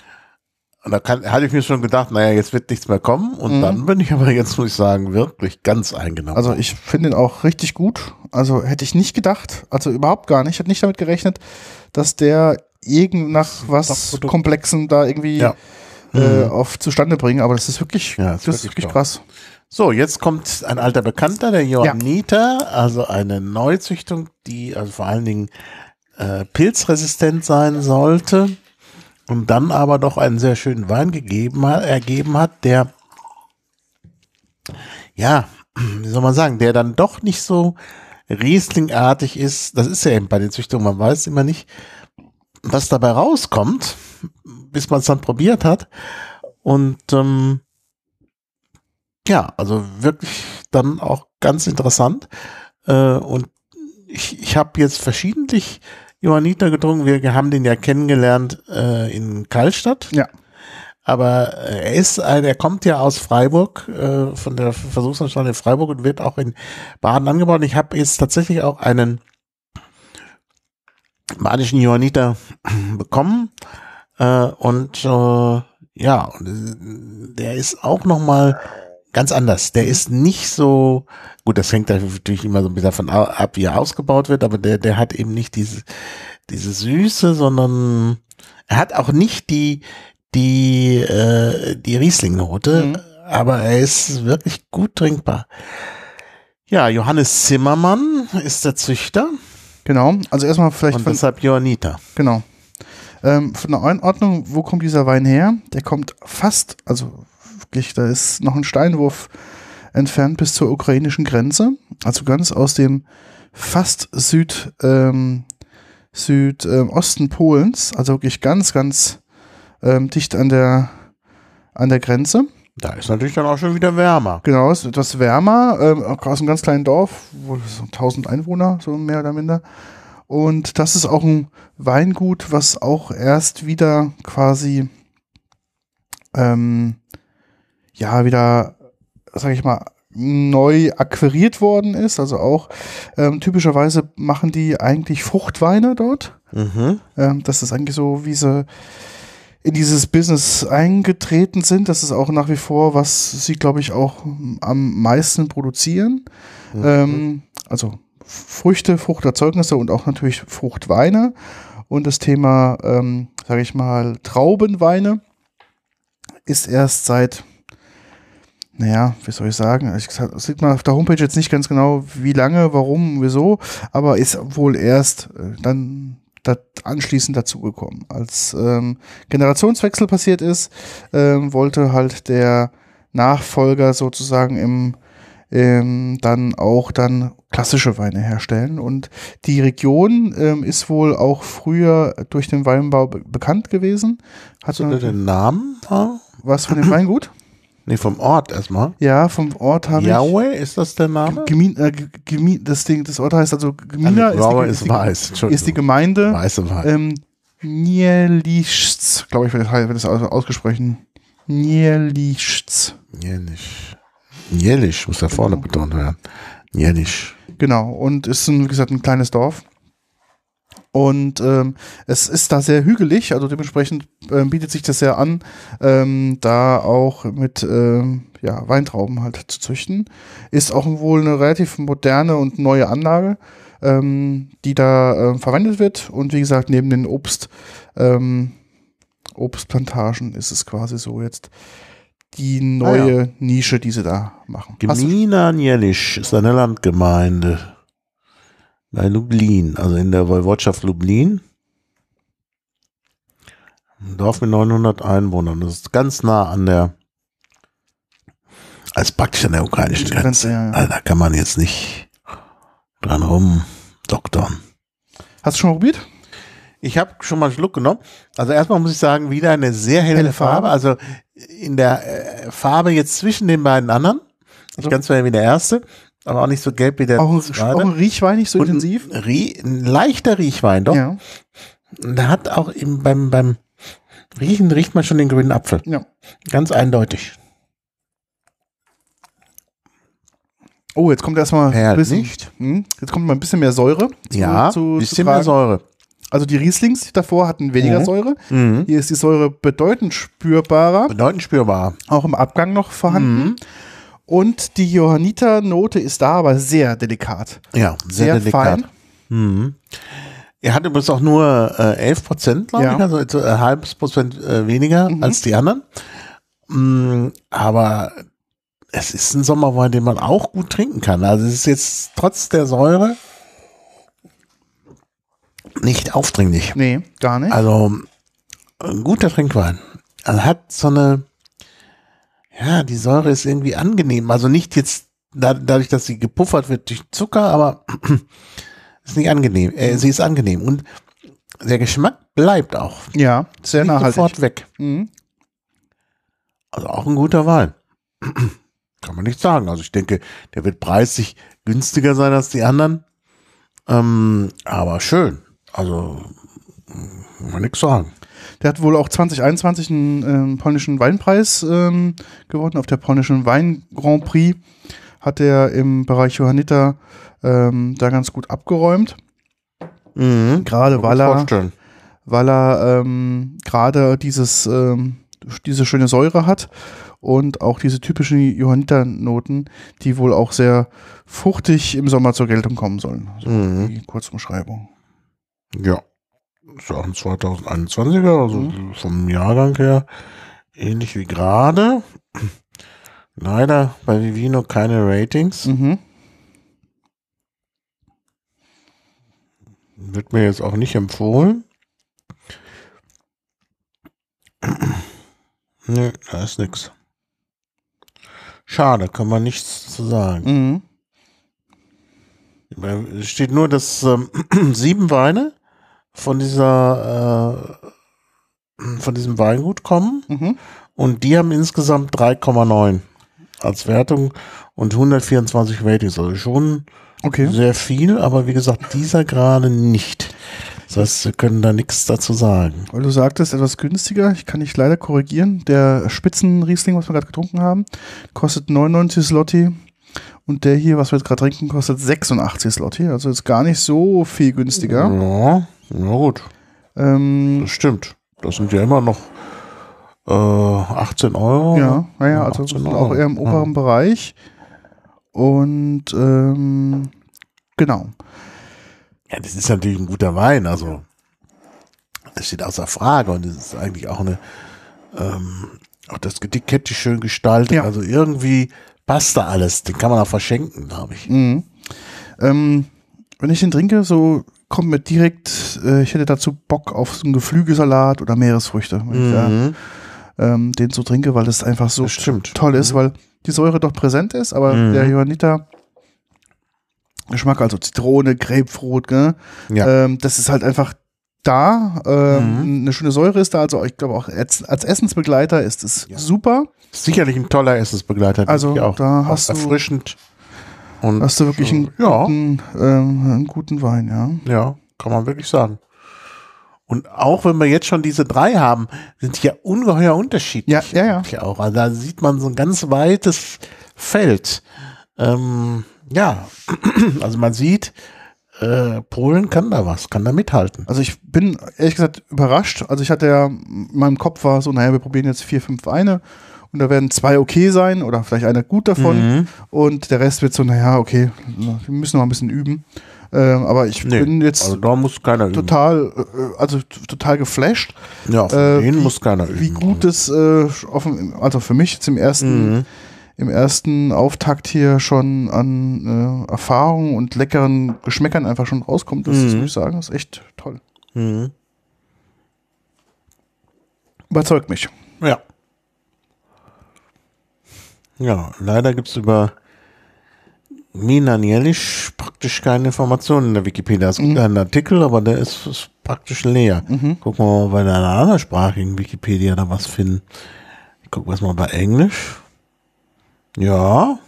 Und da kann, hatte ich mir schon gedacht, naja, jetzt wird nichts mehr kommen. Und Mhm. dann bin ich aber jetzt, muss ich sagen, wirklich ganz eingenommen. also ich finde ihn auch richtig gut. Also hätte ich nicht gedacht, also überhaupt gar nicht, hätte nicht damit gerechnet, dass der irgend nach was. Komplexen da irgendwie Ja. äh, auf zustande bringen. Aber das ist wirklich, Ja, ist das ist wirklich wirklich krass. So, jetzt kommt ein alter Bekannter, der Johanniter, also eine Neuzüchtung, die also vor allen Dingen äh, pilzresistent sein sollte und dann aber doch einen sehr schönen Wein gegeben hat, ergeben hat, der ja, wie soll man sagen, der dann doch nicht so Rieslingartig ist. Das ist ja eben bei den Züchtungen, man weiß immer nicht, was dabei rauskommt, bis man es dann probiert hat. Und ähm, ja, also wirklich dann auch ganz interessant. Äh, und ich, ich habe jetzt verschiedentlich Johanniter getrunken. Wir haben den ja kennengelernt äh, in Karlstadt. Ja. Aber äh, er ist, ein, er kommt ja aus Freiburg, äh, von der Versuchsanstalt in Freiburg und wird auch in Baden angebaut. Und ich habe jetzt tatsächlich auch einen badischen Johanniter bekommen. Äh, und äh, ja, und, äh, der ist auch noch mal ganz anders. Der ist nicht so, gut, das hängt natürlich immer so ein bisschen davon ab, wie er ausgebaut wird, aber der, der hat eben nicht diese, diese Süße, sondern er hat auch nicht die, die, äh, die Riesling-Note, Mhm. aber er ist wirklich gut trinkbar. Ja, Johannes Zimmermann ist der Züchter Genau. Also erstmal vielleicht und von, deshalb Johanniter. genau. Ähm, von der Einordnung, wo kommt dieser Wein her? Der kommt fast, also wirklich, da ist noch ein Steinwurf entfernt bis zur ukrainischen Grenze. Also ganz aus dem fast Süd, ähm, Südosten Polens. Also wirklich ganz, ganz ähm, dicht an der, an der Grenze. Da ist natürlich dann auch schon wieder wärmer. Genau, es ist etwas wärmer, ähm, aus einem ganz kleinen Dorf, wo so 1000 Einwohner, so mehr oder minder. Und das ist auch ein Weingut, was auch erst wieder quasi, ähm, ja, wieder, sag ich mal, neu akquiriert worden ist. Also auch ähm, typischerweise machen die eigentlich Fruchtweine dort. Mhm. Ähm, das ist eigentlich so, wie sie in dieses Business eingetreten sind. Das ist auch nach wie vor, was sie, glaube ich, auch am meisten produzieren. Ähm, also Früchte, Fruchterzeugnisse und auch natürlich Fruchtweine. Und das Thema, ähm, sage ich mal, Traubenweine ist erst seit, naja, wie soll ich sagen, ich das sieht man auf der Homepage jetzt nicht ganz genau, wie lange, warum, wieso, aber ist wohl erst äh, dann anschließend dazugekommen. Als ähm, Generationswechsel passiert ist, ähm, wollte halt der Nachfolger sozusagen im ähm, dann auch dann klassische Weine herstellen. Und die Region ähm, ist wohl auch früher durch den Weinbau be bekannt gewesen. Hat da den Namen? Was von dem Weingut? Nee, vom Ort erstmal. Ja, vom Ort habe ich. Yahweh, ist das der Name? Gemin, äh, Gemin, das Ding, das Ort heißt also Gmina ist, Yahweh die, ist ist, weiß. die, Entschuldigung. ist die Gemeinde Weiße Wein. ähm, Nieliszc, glaube ich, wird das, ausgesprochen. Nieliszc. Jährlich. Jährlich muss da vorne betont werden. Jährlich. Genau, und ist, ein, wie gesagt, ein kleines Dorf. Und ähm, es ist da sehr hügelig, also dementsprechend ähm, bietet sich das sehr an, ähm, da auch mit ähm, ja, Weintrauben halt zu züchten. Ist auch wohl eine relativ moderne und neue Anlage, ähm, die da ähm, verwendet wird. Und wie gesagt, neben den Obst, ähm, Obstplantagen ist es quasi so jetzt die neue Nische, die sie da machen. Gmina Nielisch ist eine Landgemeinde bei Lublin, also in der Woiwodschaft Lublin. Ein Dorf mit 900 Einwohnern. Das ist ganz nah an der, als praktisch an der ukrainischen Grenze, Grenze. ja, ja. Also da kann man jetzt nicht dran rumdoktern. Hast du schon mal probiert? Ich habe schon mal einen Schluck genommen. Also erstmal muss ich sagen, wieder eine sehr helle, Helle Farbe. Farbe. Also in der äh, Farbe jetzt zwischen den beiden anderen. Nicht Also- ganz so hell wie der erste, aber auch nicht so gelb wie der Auch, auch ein Riechwein nicht so Und intensiv? Ein, Rie ein leichter Riechwein, doch. Ja. Der hat auch im, beim, beim Riechen riecht man schon den grünen Apfel. ja. Ganz eindeutig. Oh, jetzt kommt erstmal ein bisschen, nicht. Hm, jetzt kommt mal ein bisschen mehr Säure. Zu, ja, zu, bisschen zu mehr. Säure. Also die Rieslings davor hatten weniger Mhm. Säure. Mhm. Hier ist die Säure bedeutend spürbarer, Bedeutend spürbar. auch im Abgang noch vorhanden. Mhm. Und die Johanniter-Note ist da aber sehr delikat. Ja, sehr, Sehr, delikat. fein. Mhm. Er hat übrigens auch nur äh, 11 Prozent, glaube Ja. ich, also ein halbes Prozent äh, weniger Mhm. als die anderen. Mm, aber es ist ein Sommerwein, den man auch gut trinken kann. Also es ist jetzt trotz der Säure nicht aufdringlich. Nee, gar nicht. Also ein guter Trinkwein. Also hat so eine, ja, die Säure ist irgendwie angenehm. Also nicht jetzt da, dadurch, dass sie gepuffert wird durch Zucker, aber ist nicht angenehm. Äh, sie ist angenehm und der Geschmack bleibt auch. ja, sehr nachhaltig. sofort weg. Mhm. Also auch ein guter Wein. Kann man nicht sagen. Also ich denke, der wird preislich günstiger sein als die anderen. Ähm, aber schön. Also, kann man nichts sagen. Der hat wohl auch 2021 einen ähm, polnischen Weinpreis ähm, gewonnen. Auf der polnischen Wein Grand Prix hat er im Bereich Johanniter ähm, da ganz gut abgeräumt. Mhm. Gerade weil er, weil er ähm, gerade dieses, ähm, diese schöne Säure hat und auch diese typischen Johanniter-Noten, die wohl auch sehr fruchtig im Sommer zur Geltung kommen sollen. So Mhm. die Kurzumschreibung. Ja. Ist ja auch ein 2021er, also Mhm. vom Jahrgang her ähnlich wie gerade. Leider bei Vivino keine Ratings. Mhm. Wird mir jetzt auch nicht empfohlen. Nö, da ist nix. Schade, kann man nichts zu sagen. Mhm. Es steht nur, dass ähm, sieben Weine von dieser äh, von diesem Weingut kommen Mhm. und die haben insgesamt 3,9 als Wertung und 124 Ratings. Also schon Okay. sehr viel, aber wie gesagt, dieser gerade nicht. Das heißt, wir können da nichts dazu sagen. Weil du sagtest, etwas günstiger. Ich kann dich leider korrigieren. Der Spitzenriesling, was wir gerade getrunken haben, kostet 99 Slotti. Und der hier, was wir jetzt gerade trinken, kostet 86 Slotti. Also ist gar nicht so viel günstiger. Ja, na gut, Ähm, das stimmt. Das sind ja immer noch äh, 18 Euro. ja, naja, also 18 auch eher im Ja. oberen Bereich. Und ähm, genau. Ja, das ist natürlich ein guter Wein, also das steht außer Frage und es ist eigentlich auch eine, ähm, auch das Etikett ist schön gestaltet, Ja. also irgendwie passt da alles, den kann man auch verschenken, glaube ich. Mhm. Ähm, wenn ich den trinke, so kommt mir direkt, äh, ich hätte dazu Bock auf so einen Geflügelsalat oder Meeresfrüchte, wenn ich da, Mhm. ähm, den so trinke, weil das einfach so Das stimmt. toll ist, weil die Säure doch präsent ist, aber Mhm. der Johanniter Geschmack, also Zitrone, Grapefruit, gell? Ja. Ähm, das ist halt einfach da. Ähm, Mhm. Eine schöne Säure ist da, also ich glaube auch als, als Essensbegleiter ist es Ja. super. Sicherlich ein toller Essensbegleiter, Also, auch, da auch hast du- erfrischend. Und Hast du wirklich einen ja, guten, ähm, einen guten Wein, ja. ja, kann man wirklich sagen. Und auch wenn wir jetzt schon diese drei haben, sind die ja ungeheuer unterschiedlich. Ja, ja, ja. Ja, auch. Also da sieht man so ein ganz weites Feld. Ähm, ja, also man sieht, äh, Polen kann da was, kann da mithalten. Also ich bin ehrlich gesagt überrascht. Also ich hatte ja, in meinem Kopf war so, naja, wir probieren jetzt vier, fünf Weine und da werden zwei okay sein oder vielleicht einer gut davon Mhm. und der Rest wird so, naja, okay, wir müssen noch ein bisschen üben. Ähm, aber ich Nee, bin jetzt Also da muss keiner üben. total, äh, also total geflasht, Ja, von äh, denen wie- muss keiner üben. wie gut es, äh, also für mich jetzt im ersten, Mhm. Im ersten Auftakt hier schon an äh, Erfahrungen und leckeren Geschmäckern einfach schon rauskommt. Das, das Mhm. muss ich sagen, das ist echt toll. Mhm. Überzeugt mich. Ja. Ja, leider gibt's über Milan Jelic praktisch keine Informationen in der Wikipedia. Es gibt einen Artikel, aber der ist, ist praktisch leer. Gucken wir mal bei einer anderssprachigen Wikipedia da was finden. Ich gucke was mal bei Englisch. Ja.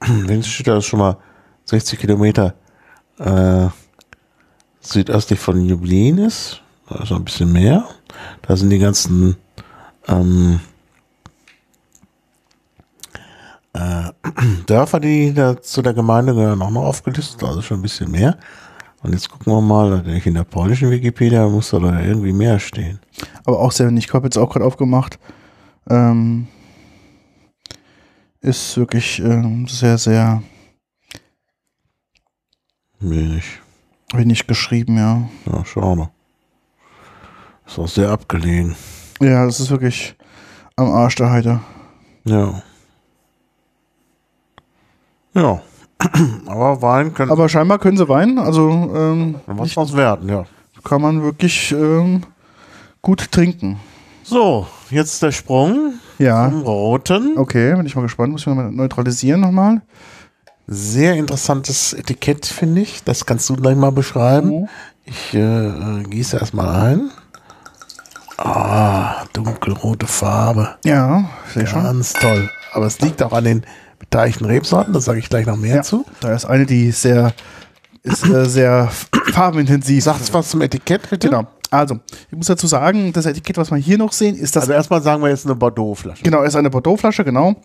Steht da schon mal 60 Kilometer äh, südöstlich von Ljubljana ist. Ist noch ein bisschen mehr. Da sind die ganzen ähm, äh, Dörfer, die da zu der Gemeinde gehören, auch noch aufgelistet, also schon ein bisschen mehr. Und jetzt gucken wir mal, in der polnischen Wikipedia muss da irgendwie mehr stehen. Aber auch sehr. Ich habe jetzt auch gerade aufgemacht. Ähm, ist wirklich ähm, sehr, sehr Wenig. wenig geschrieben, ja. Ja, schade. Ist auch sehr abgelegen. Ja, das ist wirklich am Arsch der Heide. Ja. Ja. Aber Wein können Aber scheinbar können sie weinen. Also ähm, was was werden, ja. kann man wirklich ähm, gut trinken. So, jetzt der Sprung Ja. zum Roten. Okay, bin ich mal gespannt. Muss ich mal neutralisieren nochmal. Sehr interessantes Etikett, finde ich. Das kannst du gleich mal beschreiben. Mhm. Ich äh, äh, gieße erstmal ein. Ah, dunkelrote Farbe. Ja, sehe schon. Ganz toll. Aber es liegt auch an den beteiligten Rebsorten, da sage ich gleich noch mehr Ja, zu. da ist eine, die sehr, ist äh, sehr farbenintensiv. Sagst was zum Etikett, bitte? Genau. Also, ich muss dazu sagen, das Etikett, was wir hier noch sehen, ist das Also erstmal sagen wir jetzt eine Bordeaux-Flasche. Genau, ist eine Bordeaux-Flasche, genau.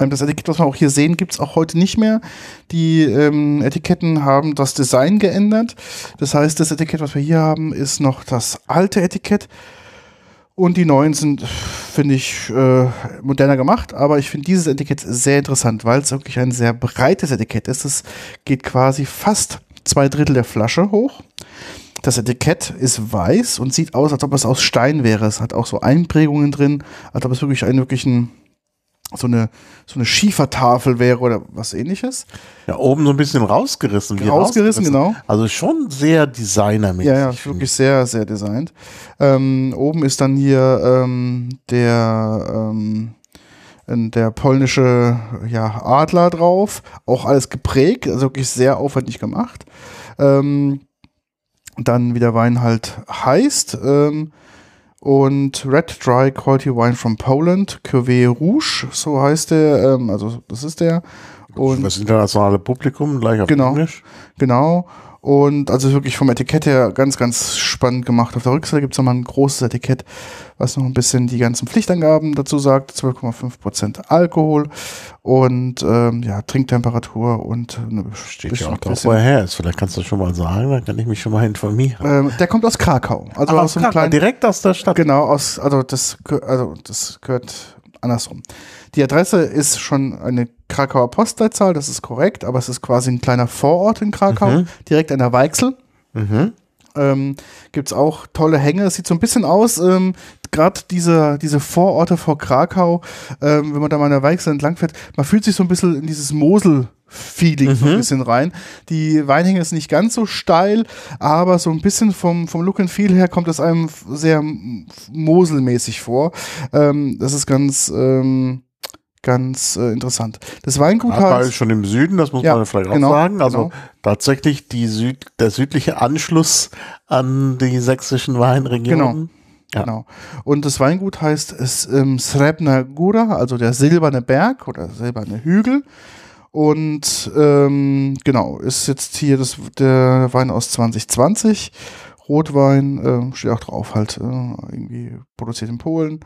Ähm, Das Etikett, was wir auch hier sehen, gibt es auch heute nicht mehr. Die ähm, Etiketten haben das Design geändert. Das heißt, das Etikett, was wir hier haben, ist noch das alte Etikett. Und die neuen sind, finde ich, äh, moderner gemacht. Aber ich finde dieses Etikett sehr interessant, weil es wirklich ein sehr breites Etikett ist. Es geht quasi fast zwei Drittel der Flasche hoch. Das Etikett ist weiß und sieht aus, als ob es aus Stein wäre. Es hat auch so Einprägungen drin, als ob es wirklich einen wirklichen so eine, so eine Schiefertafel wäre oder was ähnliches. Ja, oben so ein bisschen rausgerissen. wie Rausgerissen, genau. Also schon sehr designermäßig. Ja, ja, wirklich sehr, sehr designt. Ähm, oben ist dann hier ähm, der, ähm, äh, der polnische ja, Adler drauf. Auch alles geprägt, also wirklich sehr aufwendig gemacht. Ähm, dann wie der Wein halt heißt. Ähm, und Red Dry Quality Wine from Poland, Cuvée Rouge, so heißt der, ähm, also das ist der. Und das internationale Publikum gleich auf Genau. Englisch. Genau. Und also wirklich vom Etikett her ganz, ganz spannend gemacht. Auf der Rückseite gibt es nochmal ein großes Etikett, was noch ein bisschen die ganzen Pflichtangaben dazu sagt. 12,5% Alkohol und ähm, ja, Trinktemperatur und eine Steht ja auch drauf, wo er her ist. Vielleicht kannst du schon mal sagen, dann kann ich mich schon mal informieren. ähm, Der kommt aus Krakau. Also Ach, aus einem Krakau, kleinen direkt aus der Stadt. Genau, aus, also das, also das gehört andersrum. Die Adresse ist schon eine Krakauer Postleitzahl, das ist korrekt, aber es ist quasi ein kleiner Vorort in Krakau, Mhm. direkt an der Weichsel. Mhm. Ähm, Gibt es auch tolle Hänge. Es sieht so ein bisschen aus, ähm, gerade diese, diese Vororte vor Krakau, ähm, wenn man da mal an der Weichsel entlang fährt, man fühlt sich so ein bisschen in dieses Mosel. Feeling so ein bisschen rein. Die Weinhänge ist nicht ganz so steil, aber so ein bisschen vom, vom Look and Feel her kommt es einem sehr moselmäßig vor. Ähm, das ist ganz, ähm, ganz äh, interessant. Das Weingut ist heißt, schon im Süden, das muss Ja, man vielleicht auch genau, sagen. Also genau. tatsächlich die Süd, der südliche Anschluss an die sächsischen Weinregionen. Ja. Genau. Und das Weingut heißt es, ähm, Srebna Gura, also der silberne Berg oder silberne Hügel. Und ähm, genau, ist jetzt hier das, der Wein aus 2020. Rotwein, ähm, steht auch drauf, halt äh, irgendwie produziert in Polen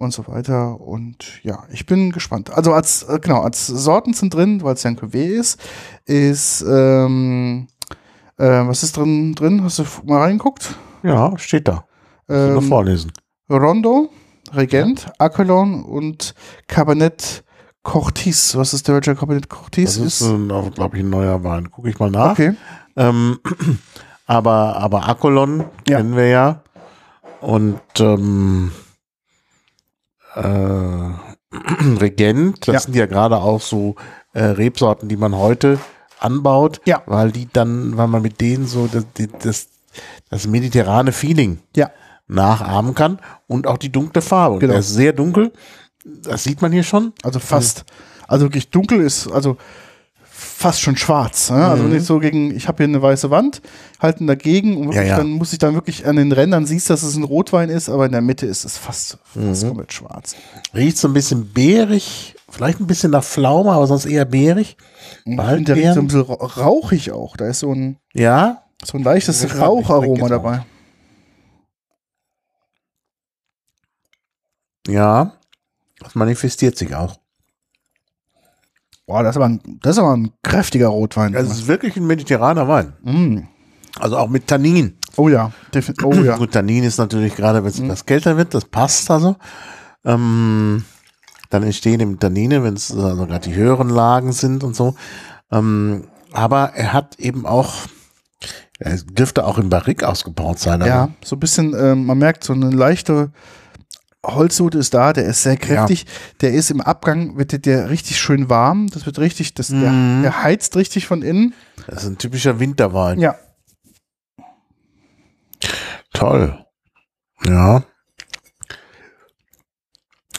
und so weiter. Und ja, ich bin gespannt. Also als, äh, genau, als Sorten sind drin, weil es ja ein Cuvée ist, ist, ähm, äh, was ist drin, drin? Hast du mal reingeguckt? Ja, steht da. Ähm, Ähm, vorlesen. Rondo, Regent, Akelon und Cabernet Cortis. Was ist der deutsche Kabinett Cortis? Das ist, äh, glaube ich, ein neuer Wein. Gucke ich mal nach. okay. Ähm, aber, aber Akolon Ja. kennen wir ja. Und ähm, äh, Regent, das Ja. sind ja gerade auch so äh, Rebsorten, die man heute anbaut, Ja. weil die dann, weil man mit denen so das, das, das mediterrane Feeling Ja. nachahmen kann und auch die dunkle Farbe. Genau. Der ist sehr dunkel. Das sieht man hier schon. Also fast. Also wirklich dunkel ist, also fast schon schwarz. Ne? Also Mhm. nicht so gegen, ich habe hier eine weiße Wand, halten dagegen und Ja, ja. dann muss ich dann wirklich an den Rändern siehst, dass es ein Rotwein ist, aber in der Mitte ist es fast, fast Mhm. komplett schwarz. Riecht so ein bisschen beerig, vielleicht ein bisschen nach Pflaume, aber sonst eher beerig. Und ich finde, der riecht so ein bisschen ra- rauchig auch. Da ist so ein, Ja, so ein leichtes Raucharoma dabei. ja. Das manifestiert sich auch. Boah, das ist aber ein, das ist aber ein kräftiger Rotwein. Also es ist wirklich ein mediterraner Wein. Mm. Also auch mit Tannin. Oh ja, defin- oh ja. Gut, Tannin ist natürlich gerade, wenn es etwas kälter wird, das passt also. Ähm, dann entstehen eben Tannine, wenn es also gerade die höheren Lagen sind und so. Ähm, aber er hat eben auch, er dürfte auch im Barrik ausgebaut sein. Ja, so ein bisschen, ähm, man merkt, so eine leichte Holzhut ist da, der ist sehr kräftig. Der ist im Abgang, wird der, richtig schön warm. Das wird richtig, das, der, Mhm. der heizt richtig von innen. Das ist ein typischer Winterwein. Ja. Toll. Ja.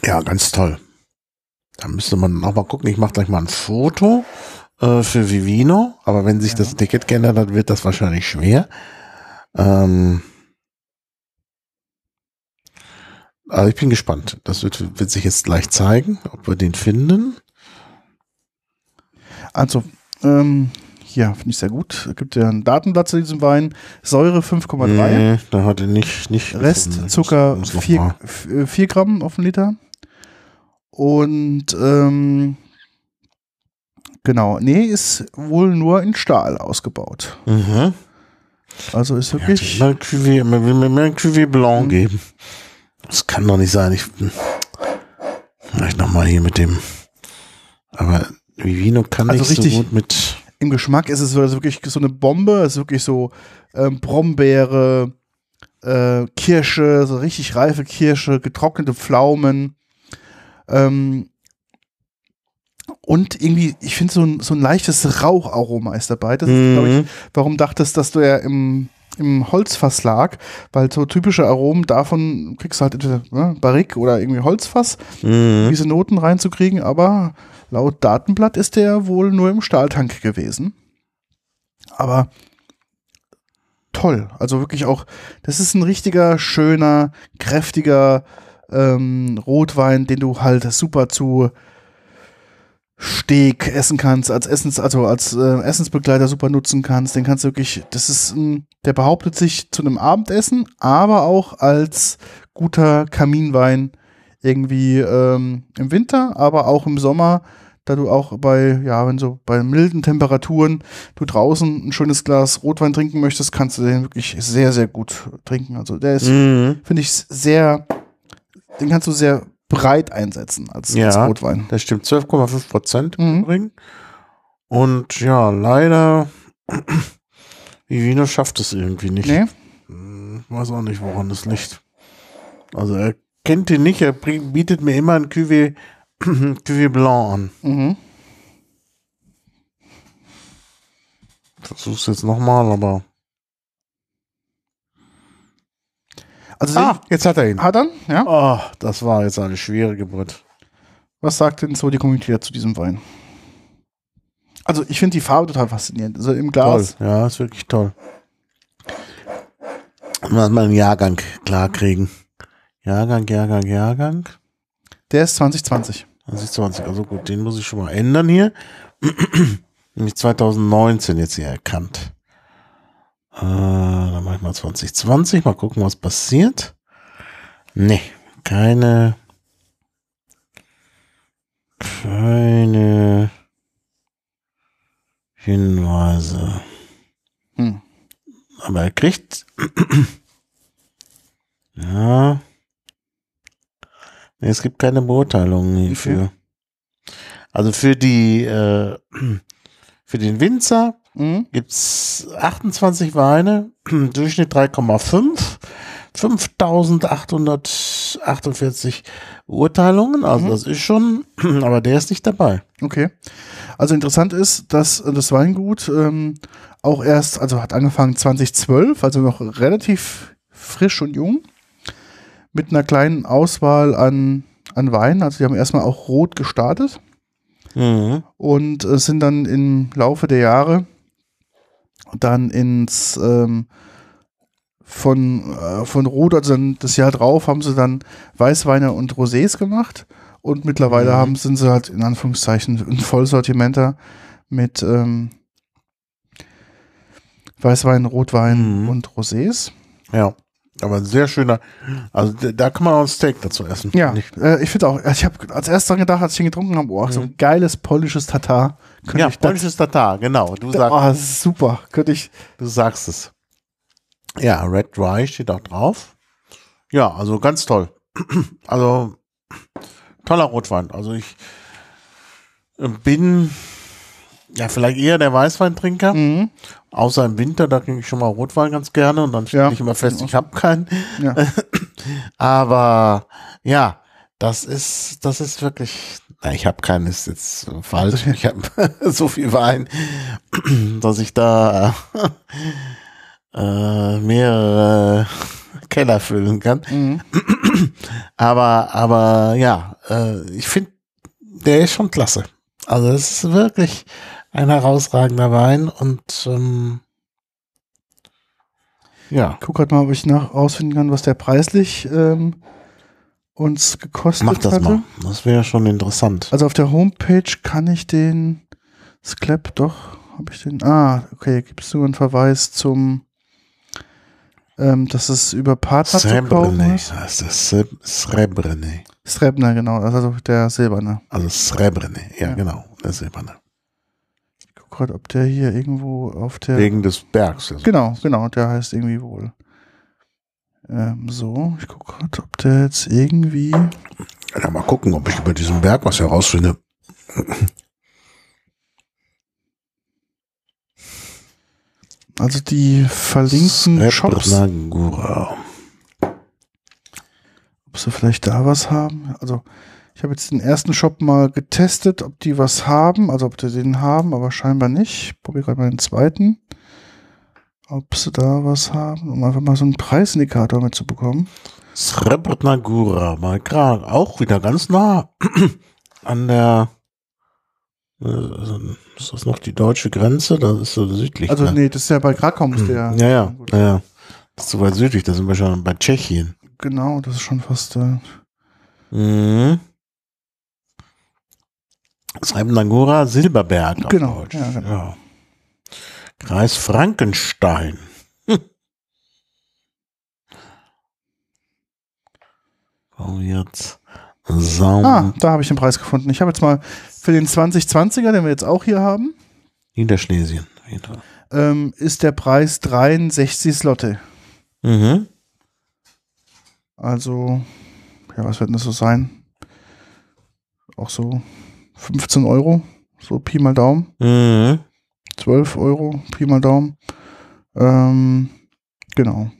Ja, ganz toll. Da müsste man auch mal gucken. Ich mache gleich mal ein Foto äh, für Vivino. Aber wenn sich das Ticket geändert hat, wird das wahrscheinlich schwer. Ähm, also ich bin gespannt. Das wird, wird sich jetzt gleich zeigen, ob wir den finden. Also, ähm, ja, finde ich sehr gut. Es gibt ja ein Datenblatt zu diesem Wein. Säure 5,3. Nee, da hat er nicht, nicht gefunden. Rest Zucker Muss noch 4, mal. 4 Gramm auf den Liter. Und ähm, genau, nee, ist wohl nur in Stahl ausgebaut. Mhm. Also ist Ja, wirklich. Cuvée, man will mir mehr ein Cuvée Blanc Mhm. geben. Das kann doch nicht sein. Ich vielleicht nochmal hier mit dem. Aber Vivino kann Also nicht richtig- so gut mit. Im Geschmack ist es also wirklich so eine Bombe. Es ist wirklich so ähm, Brombeere, äh, Kirsche, so richtig reife Kirsche, getrocknete Pflaumen. Ähm, und irgendwie, ich finde, so ein, so ein leichtes Raucharoma ist dabei. Das ist, glaube ich, Mhm. warum dachtest, dass du ja im, im Holzfass lag, weil so typische Aromen davon kriegst du halt entweder ne, Barrique oder irgendwie Holzfass, Mhm. diese Noten reinzukriegen, aber laut Datenblatt ist der wohl nur im Stahltank gewesen. Aber toll, also wirklich auch, das ist ein richtiger, schöner, kräftiger ähm, Rotwein, den du halt super zu Steak essen kannst, als Essens, also als äh, Essensbegleiter super nutzen kannst. Den kannst du wirklich, das ist ein, der behauptet sich zu einem Abendessen, aber auch als guter Kaminwein irgendwie ähm, im Winter, aber auch im Sommer, da du auch bei, ja, wenn so bei milden Temperaturen du draußen ein schönes Glas Rotwein trinken möchtest, kannst du den wirklich sehr, sehr gut trinken. Also der ist, Mhm. finde ich, sehr, den kannst du sehr breit einsetzen als, Ja. als Rotwein. Das stimmt, 12,5 Prozent im Mhm. Übrigen. Und ja, leider. Vivino schafft es irgendwie nicht. Nee? Hm, Weiß auch nicht, woran das liegt. Also er kennt ihn nicht, er bietet mir immer ein Cuvée, Cuvée Blanc an. Mhm. Versuch's jetzt nochmal, aber. Also Ah, jetzt hat er ihn. hat er, ja. Oh, das war jetzt eine schwere Geburt. Was sagt denn so die Community zu diesem Wein? Also ich finde die Farbe total faszinierend. Also im Glas. Toll, ja, ist wirklich toll. Mal mal einen Jahrgang klar kriegen. Jahrgang, Jahrgang, Jahrgang. Der ist 2020. 2020, also gut, den muss ich schon mal ändern hier. Nämlich 2019 jetzt hier erkannt. Äh, dann mach ich mal 2020, mal gucken, was passiert. Nee, keine, keine Hinweise. Hm. Aber er kriegt, ja, nee, es gibt keine Beurteilungen hierfür. Also für die, äh, für den Winzer Mhm. gibt's 28 Weine, Durchschnitt 3,5, 5848 Urteilungen, also das ist schon, aber der ist nicht dabei. Okay. Also interessant ist, dass das Weingut ähm, auch erst, also hat angefangen 2012, also noch relativ frisch und jung, mit einer kleinen Auswahl an, an Weinen. Also die haben erstmal auch rot gestartet Mhm. und äh, sind dann im Laufe der Jahre dann ins ähm, von, äh, von Rot, also das Jahr drauf haben sie dann Weißweine und Rosés gemacht und mittlerweile Mhm. haben, sind sie halt in Anführungszeichen ein Vollsortimenter mit ähm, Weißwein, Rotwein Mhm. und Rosés. Ja, aber ein sehr schöner, also da- kann man auch ein Steak dazu essen. Ja, Nicht, äh, ich finde auch, ich habe als erstes gedacht, als ich ihn getrunken habe, oh, so ein geiles polnisches Tatar. Ja ich polnisches Tatar, genau. Du, oh, sag, das ist super. Könnte ich, du sagst es. Ja, Red Dry steht auch drauf. Ja, also ganz toll. Also toller Rotwein. Also ich äh, bin ja vielleicht eher der Weißweintrinker. mhm. Außer im Winter, da trinke ich schon mal Rotwein ganz gerne und dann stelle Ja. ich immer fest, ich habe keinen. ja. Aber ja, das ist, das ist wirklich, na, ich habe keinen, ist jetzt falsch. Ich habe so viel Wein, dass ich da äh, mehrere Keller füllen kann. Mhm. Aber, aber ja, äh, ich finde, der ist schon klasse. Also es ist wirklich ein herausragender Wein und ähm, ja, guck grad mal, ob ich nach rausfinden kann, was der preislich ähm, uns gekostet mach das hatte. mal. Das wäre schon interessant. Also auf der Homepage kann ich den Sklep doch, habe ich den. Ah, okay, gibt es nur einen Verweis zum, ähm, dass es über Partner zu kaufen Srebrny, ist. heißt das Sre- Srebrny. Strebner, genau, also der silberne. Also Srebrny, ja, Ja. genau, der Silberne. Grad, ob der hier irgendwo auf der. Wegen des Bergs. Also. Genau, genau, der heißt irgendwie wohl. Ähm, so, ich guck grad, ob der jetzt irgendwie. Ja, mal gucken, ob ich über diesen Berg was herausfinde. Also die verlinkten Shops, ob sie vielleicht da was haben. Also ich habe jetzt den ersten Shop mal getestet, ob die was haben, also ob die den haben, aber scheinbar nicht. Ich probiere gerade mal den zweiten. Ob sie da was haben, um einfach mal so einen Preisindikator mitzubekommen. Srebrnagura, mal gerade auch wieder ganz nah an der. äh, Ist das noch die deutsche Grenze? Das ist so südlich. Also ne? nee, das ist ja bei Krakau muss der. ja, ja, ja, ja. Das ist so weit südlich, da sind wir schon bei Tschechien. Genau, das ist schon fast. Äh, Mhm. Srebrnagura, Silberberg. Genau, ja, genau. Ja. Kreis Frankenstein. Hm. Jetzt. Saum. ah, da habe ich den Preis gefunden. Ich habe jetzt mal für den 2020er, den wir jetzt auch hier haben, Niederschlesien. Ähm, ist der Preis 63 Slotte. Mhm. Also, ja, was wird denn das so sein? Auch so 15 Euro, so Pi mal Daumen. Mhm. 12 Euro, Pi mal Daumen. Ähm, genau.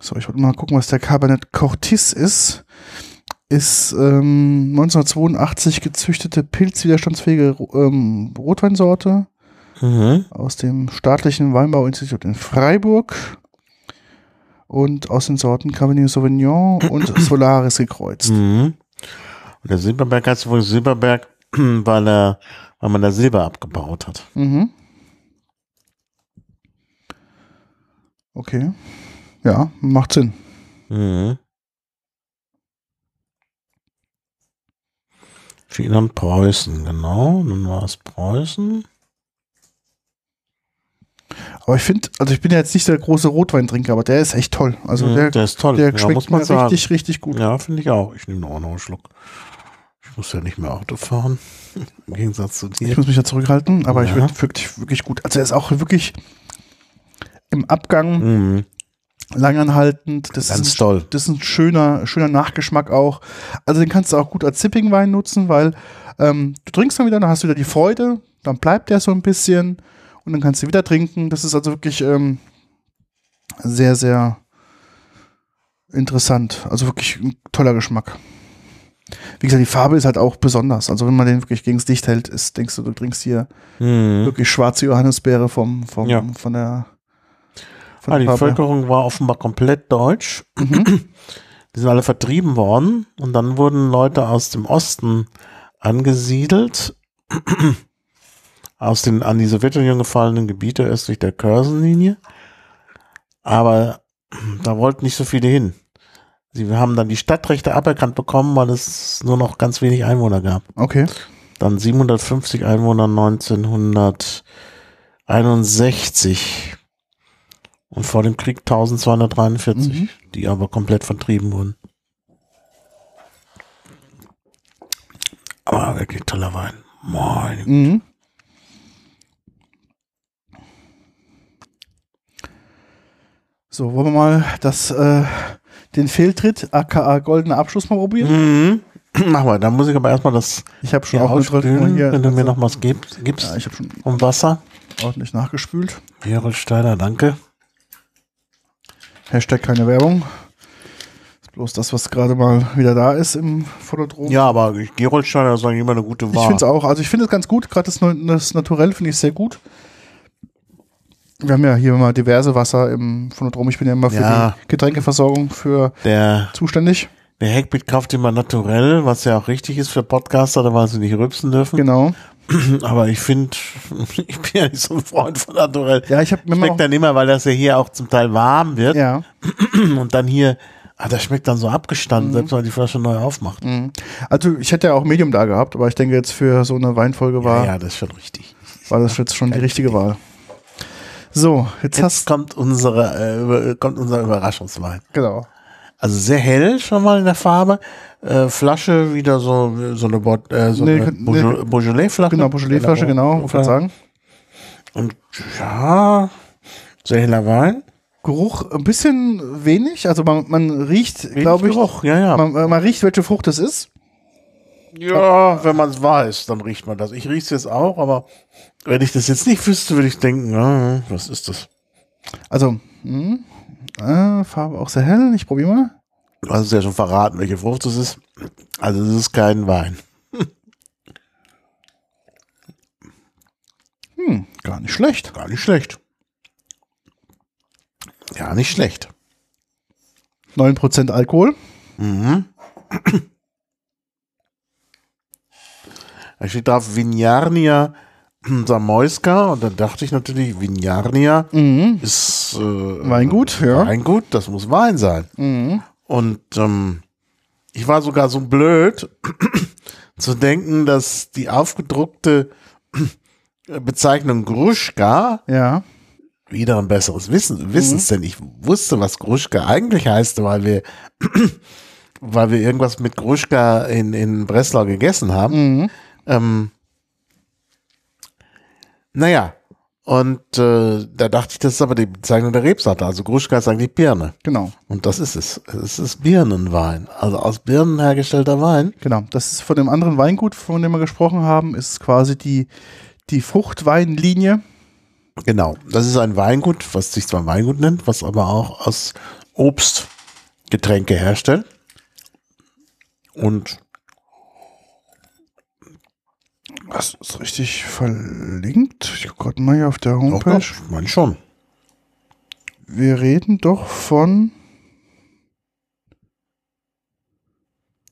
So, ich wollte mal gucken, was der Cabernet Cortis ist. Ist ähm, 1982 gezüchtete pilzwiderstandsfähige ähm, Rotweinsorte Mhm. aus dem staatlichen Weinbauinstitut in Freiburg und aus den Sorten Cabernet Sauvignon und Solaris gekreuzt. Mhm. Und der Silberberg heißt wohl Silberberg, weil, er, weil man da Silber abgebaut hat. Mhm. Okay. Ja, macht Sinn. Mhm. Finnland Preußen, genau. Dann war es Preußen. Aber ich finde, also ich bin ja jetzt nicht der große Rotweintrinker, aber der ist echt toll. Also Mhm, der, der ist toll. der ja, schmeckt mir sagen. richtig, richtig gut. Ja, finde ich auch. Ich nehme noch einen Schluck. Ich muss ja nicht mehr Auto fahren. Im Gegensatz zu dir. Ich muss mich ja zurückhalten, aber ich Ja. finde wirklich, wirklich gut. Also er ist auch wirklich im Abgang, Mhm. langanhaltend. Das Ganz ist ein, toll. Das ist ein schöner, schöner Nachgeschmack auch. Also den kannst du auch gut als Sipping-Wein nutzen, weil ähm, du trinkst dann wieder, dann hast du wieder die Freude, dann bleibt der so ein bisschen und dann kannst du wieder trinken. Das ist also wirklich ähm, sehr, sehr interessant. Also wirklich ein toller Geschmack. Wie gesagt, die Farbe ist halt auch besonders. Also wenn man den wirklich gegen das Licht hält, ist, denkst du, du trinkst hier Mhm. wirklich schwarze Johannisbeere vom, vom, Ja. von der Ah, die. Bevölkerung war offenbar komplett deutsch. Mhm. Die sind alle vertrieben worden und dann wurden Leute aus dem Osten angesiedelt, aus den an die Sowjetunion gefallenen Gebiete östlich der Curzon-Linie. Aber da wollten nicht so viele hin. Sie haben dann die Stadtrechte aberkannt bekommen, weil es nur noch ganz wenig Einwohner gab. Okay. Dann 750 Einwohner 1961 und vor dem Krieg 1243, Mhm. die aber komplett vertrieben wurden. Aber wirklich toller Wein. Moin. Mhm. So, wollen wir mal das, äh, den Fehltritt, aka goldene Abschluss mal probieren? Mhm. Mach mal, da muss ich aber erstmal das Ich habe schon hier auch ausspülen, hier. wenn du mir also, noch was gibst, gibst ja, ich habe schon um Wasser. ordentlich nachgespült. Gerold Steiner, danke. Hashtag keine Werbung. Ist bloß das, was gerade mal wieder da ist im Fotodrom. Ja, aber Gerold Steiner ist eigentlich immer eine gute Ich Wahl. finde es auch, also ich finde es ganz gut, gerade das, das Naturell finde ich sehr gut. Wir haben ja hier immer diverse Wasser im Phonodrom. Ich bin ja immer für Ja. die Getränkeversorgung für Der zuständig. Der Heckbit kauft immer naturell, was ja auch richtig ist für Podcaster, weil sie nicht rübsen dürfen. Genau. Aber ich finde, ich bin ja nicht so ein Freund von naturell. Ja, ich habe mir Schmeckt dann immer, weil das ja hier auch zum Teil warm wird. ja, Und dann hier, ah, das schmeckt dann so abgestanden, selbst wenn man die Flasche neu aufmacht. mhm. also ich hätte ja auch Medium da gehabt, aber ich denke jetzt für so eine Weinfolge war, Ja, ja, das ist schon richtig. war das jetzt schon die richtige Wahl. So, jetzt, Jetzt hast kommt unsere, äh, kommt unser Überraschungswein. genau. Also sehr hell schon mal in der Farbe. Äh, Flasche wieder so, so eine, Bot, äh, so Nee, eine nee. Beaujolais- Beaujolais-Flasche. Genau, Beaujolais-Flasche, genau, wollte ich sagen. Und ja, sehr heller Wein. Geruch ein bisschen wenig, also man, man riecht, glaube ich, Geruch, ja, ja. man, man riecht, welche Frucht es ist. Ja, wenn man es weiß, dann riecht man das. Ich rieche es jetzt auch, aber wenn ich das jetzt nicht wüsste, würde ich denken, ja, was ist das? Also, mh, äh, Farbe auch sehr hell. Ich probiere mal. Du hast es ja schon verraten, welche Frucht es ist. Also es ist kein Wein. Hm, gar nicht schlecht. Gar nicht schlecht. Gar nicht schlecht. 9% Alkohol. Mhm. Da steht drauf Vignarnia Samoyska und dann dachte ich natürlich, Vignarnia Mhm. ist äh, Weingut, ja. Weingut, das muss Wein sein. Mhm. Und ähm, ich war sogar so blöd zu denken, dass die aufgedruckte Bezeichnung Gruschka Ja. wieder ein besseres Wissen, Wissens, denn ich wusste, was Gruschka eigentlich heißt, weil wir, weil wir irgendwas mit Gruschka in, in Breslau gegessen haben. Mhm. Ähm, naja, und äh, da dachte ich, das ist aber die Bezeichnung der Rebsorte. Also Gruschka ist eigentlich Birne. Genau. Und das ist es. Es ist Birnenwein. Also aus Birnen hergestellter Wein. Genau. Das ist von dem anderen Weingut, von dem wir gesprochen haben, ist quasi die, die Fruchtweinlinie. Genau. Das ist ein Weingut, was sich zwar Weingut nennt, was aber auch aus Obstgetränke herstellt. Und Das ist richtig verlinkt. Ich gucke gerade mal hier auf der Homepage. noch, ich meine schon. Wir reden doch von.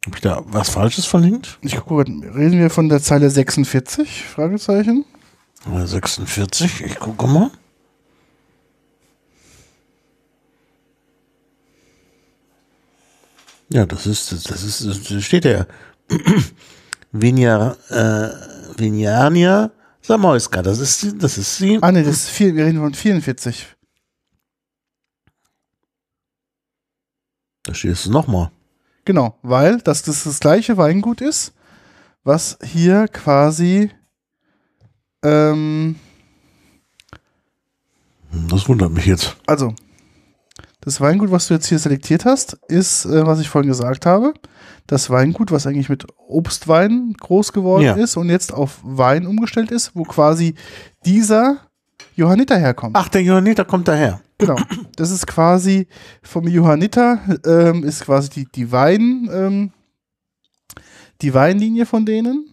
Habe ich da was Falsches verlinkt? Ich gucke, reden wir von der Zeile 46? Fragezeichen. Äh, 46, ich gucke mal. Ja, das ist, das ist, das steht ja. Vigna, äh, Vignania Samoyska, das ist, die- das ist sie. Ah, ne, das ist vier, wir reden von 44. Da steht es nochmal. Genau, weil das, das das gleiche Weingut ist, was hier quasi ähm, Das wundert mich jetzt. Also, das Weingut, was du jetzt hier selektiert hast, ist, äh, was ich vorhin gesagt habe, das Weingut, was eigentlich mit Obstwein groß geworden Ja. ist und jetzt auf Wein umgestellt ist, wo quasi dieser Johanniter herkommt. Ach, der Johanniter kommt daher. Genau. Das ist quasi vom Johanniter, ähm, ist quasi die, die Wein, ähm, die Weinlinie von denen.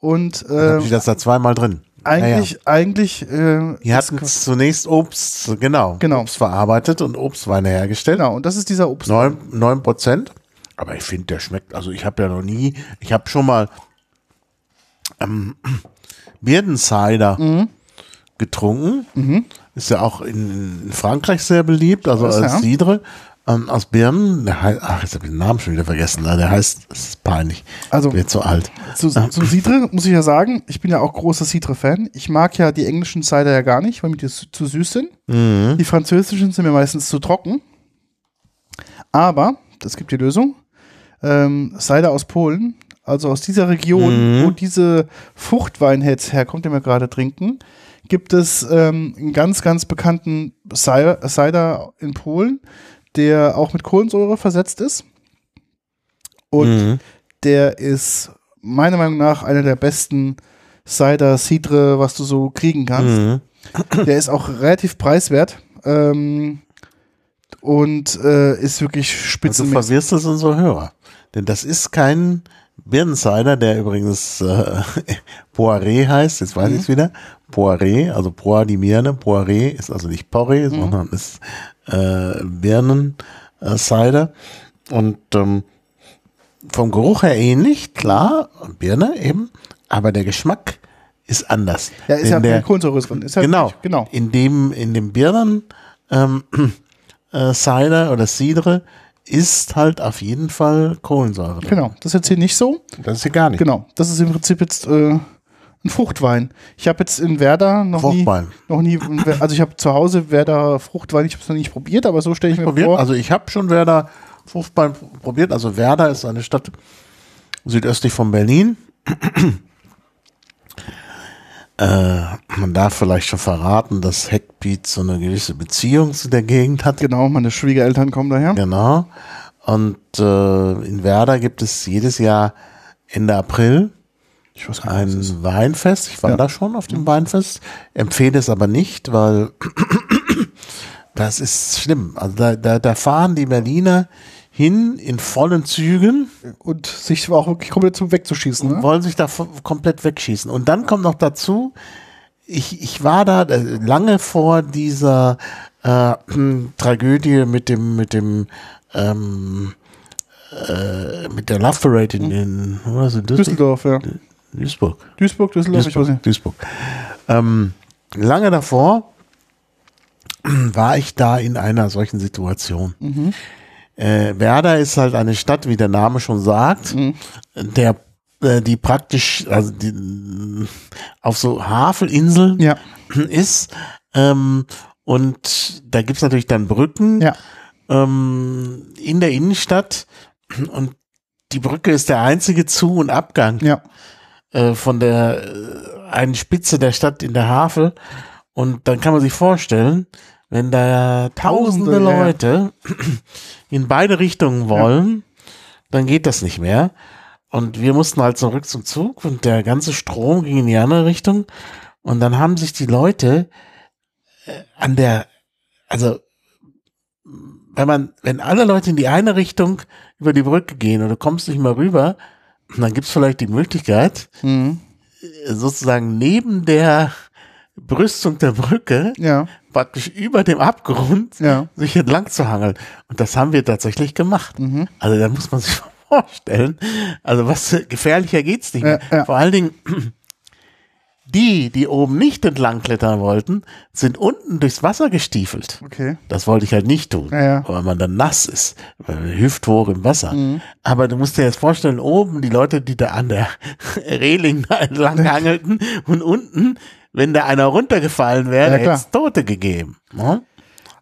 Und ähm, ich das da zweimal drin. eigentlich, eigentlich, äh, Die hatten zunächst Obst, genau, Genau. Obst verarbeitet und Obstweine hergestellt. genau, und das ist dieser Obst. Neun Prozent. Aber ich finde, der schmeckt, also ich habe ja noch nie, ich habe schon mal ähm, Birnen-Cider Mhm. getrunken. Ist ja auch in, in Frankreich sehr beliebt, also Das, als ja. Cidre. Ähm, aus Birnen, der heißt, ach, jetzt habe ich den Namen schon wieder vergessen, ne? der heißt, es ist peinlich, Also- wird zu alt. Zu, zu Cidre muss ich ja sagen, ich bin ja auch großer Cidre-Fan. Ich mag ja die englischen Cider ja gar nicht, weil mir die zu zu süß sind. Mhm. Die französischen sind mir meistens zu trocken. Aber, das gibt die Lösung, ähm, Cider aus Polen, also aus dieser Region, Mhm. wo diese Fruchtwein jetzt herkommt, den wir gerade trinken, gibt es ähm, einen ganz, ganz bekannten Cider, in Polen, der auch mit Kohlensäure versetzt ist. Und Mhm. der ist meiner Meinung nach einer der besten Cider, Cidre, was du so kriegen kannst. Mhm. Der ist auch relativ preiswert ähm, und äh, ist wirklich Also du spitzenmäßig. verwirrst es unsere Hörer. Denn das ist kein Birnensider, der übrigens äh, Poiré heißt, jetzt weiß ich es wieder. Poiré, also Poir die Birne, Poiré ist also nicht Porree, sondern ist äh, Birnen-Cider. Und ähm, vom Geruch her ähnlich, klar, Birne eben, aber der Geschmack ist anders. Ja, ist ja der, keine Kohlensäure drin. Ist ja genau, wirklich- genau. In dem, in dem Birnen ähm, äh, Cider oder Cidre ist halt auf jeden Fall Kohlensäure. drin. Genau, das ist jetzt hier nicht so. Das ist hier gar nicht. Genau, das ist im Prinzip jetzt äh, ein Fruchtwein. Ich habe jetzt in Werder noch Fruchtwein. nie, noch nie, also ich habe zu Hause Werder Fruchtwein, ich habe es noch nicht probiert, aber so stelle ich mir Probiert. vor. Also ich habe schon Werder Fruchtwein probiert. Also Werder ist eine Stadt südöstlich von Berlin. Äh, man darf vielleicht schon verraten, dass Heckbeat so eine gewisse Beziehung zu der Gegend hat. genau, meine Schwiegereltern kommen daher. Genau. Und äh, in Werder gibt es jedes Jahr Ende April nicht, ein Weinfest. Ich war Ja. da schon auf dem Weinfest, empfehle es aber nicht, weil das ist schlimm. Also da, da, da fahren die Berliner hin in vollen Zügen Und sich auch wirklich komplett zum Wegzuschießen. Ne? wollen sich da komplett wegschießen. Und dann kommt noch dazu, ich, ich war da äh, lange vor dieser äh, Tragödie mit dem, mit dem, ähm, äh, mit der Love Parade in, in Düsseldorf? Düsseldorf, ja. Duisburg. Duisburg, Düsseldorf, ich weiß Duisburg. nicht. Duisburg. Ähm, lange davor war ich da in einer solchen Situation. Mhm. Äh, Werder ist halt eine Stadt, wie der Name schon sagt, Mhm. der äh, die praktisch also die, auf so Havelinseln Ja, ist. Ähm, und da gibt's natürlich dann Brücken ja, ähm, in der Innenstadt. Und die Brücke ist der einzige Zu- und Abgang ja. äh, von der äh, einen Spitze der Stadt in der Havel. Und dann kann man sich vorstellen, wenn da tausende Tausende, ja, ja. Leute in beide Richtungen wollen, dann geht das nicht mehr. Und wir mussten halt zurück zum Zug und der ganze Strom ging in die andere Richtung. Und dann haben sich die Leute äh, an der, also wenn man, wenn alle Leute in die eine Richtung über die Brücke gehen du kommst nicht mehr rüber, dann gibt's vielleicht die Möglichkeit, Mhm. sozusagen neben der Brüstung der Brücke, Ja, praktisch über dem Abgrund, ja. sich entlang zu hangeln. Und das haben wir tatsächlich gemacht. Mhm. Also da muss man sich vorstellen, also was gefährlicher geht's nicht mehr. Ja, ja. Vor allen Dingen, die, die oben nicht entlang klettern wollten, sind unten durchs Wasser gestiefelt. Okay. Das wollte ich halt nicht tun, Ja, ja. weil man dann nass ist, weil hüfthoch im Wasser. Mhm. Aber du musst dir jetzt vorstellen, oben die Leute, die da an der Reling da entlang hangelten und unten, wenn da einer runtergefallen wäre, Ja, hätte es Tote gegeben. Ne?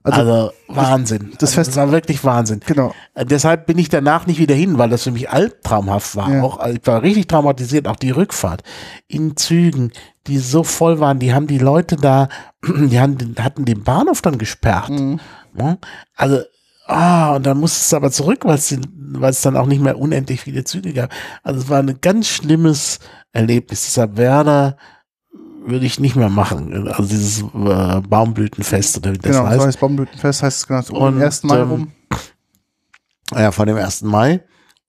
Also, Also, Wahnsinn. das Also, Fest- das war wirklich Wahnsinn. Genau. Äh, Deshalb bin ich danach nicht wieder hin, weil das für mich albtraumhaft war. Ja. Auch, äh, ich war richtig traumatisiert, auch die Rückfahrt in Zügen, die so voll waren, die haben die Leute da, die haben, hatten den Bahnhof dann gesperrt. Mhm. Ne? Also, ah, und dann musste es aber zurück, weil es, weil es dann auch nicht mehr unendlich viele Züge gab. Also es war ein ganz schlimmes Erlebnis. Dieser Werder würde ich nicht mehr machen. Also dieses äh, Baumblütenfest oder wie das genau, heißt. so heißt Baumblütenfest, heißt es genau, so um den 1. Mai ähm, rum. Ja, von dem 1. Mai.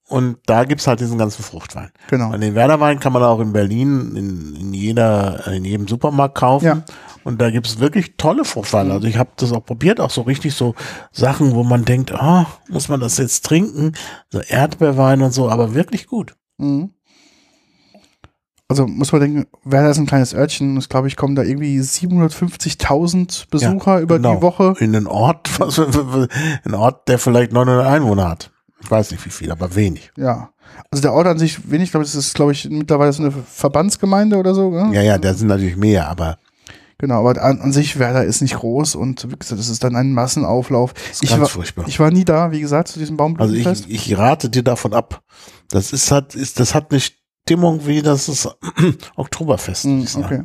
Und da gibt's halt diesen ganzen Fruchtwein. Genau. Und den Werderwein kann man auch in Berlin in, in jeder, in jedem Supermarkt kaufen. Ja. Und da gibt's wirklich tolle Fruchtweine. Also ich habe das auch probiert, auch so richtig so Sachen, wo man denkt, ah, muss man das jetzt trinken? So Erdbeerwein und so, aber wirklich gut. Mhm. Also muss man denken, Werder ist ein kleines Örtchen. Ich glaube, ich kommen da irgendwie 750.000 Besucher über Genau. die Woche. In einen Ort, was, ein Ort, der vielleicht 900 Einwohner hat. Ich weiß nicht wie viel, aber wenig. Ja. Also der Ort an sich wenig, glaube ich, das ist, glaube ich, mittlerweile so eine Verbandsgemeinde oder so. Ne? Ja, ja, da sind natürlich mehr, aber Genau, aber an, an sich Werder ist nicht groß und wie gesagt, das ist dann ein Massenauflauf. ist Ich ganz war, furchtbar. ich war nie da, wie gesagt, zu diesem Also Baumblütenfest. ich, ich rate dir davon ab. Das ist hat, ist, das hat eine Stimmung wie das ist Oktoberfest. Sagen. okay.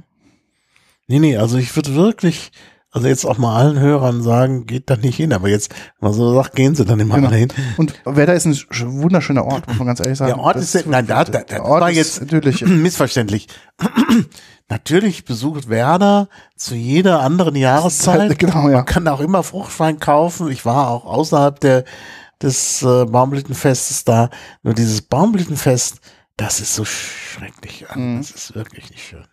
Nee, nee, also ich würde wirklich, also jetzt auch mal allen Hörern sagen, geht da nicht hin, aber jetzt, wenn man so sagt, gehen sie dann immer Genau. alle hin. Und Werder ist ein sch- wunderschöner Ort, muss man ganz ehrlich sagen. Der Ort Das ist, nein, da, da, da, der das Ort war ist jetzt natürlich. missverständlich. Natürlich besucht Werder zu jeder anderen Jahreszeit. Genau, ja. Man kann auch immer Fruchtwein kaufen. Ich war auch außerhalb der, des äh, Baumblütenfestes da. Nur dieses Baumblütenfest, das ist so schrecklich. Mhm. Das ist wirklich nicht schön.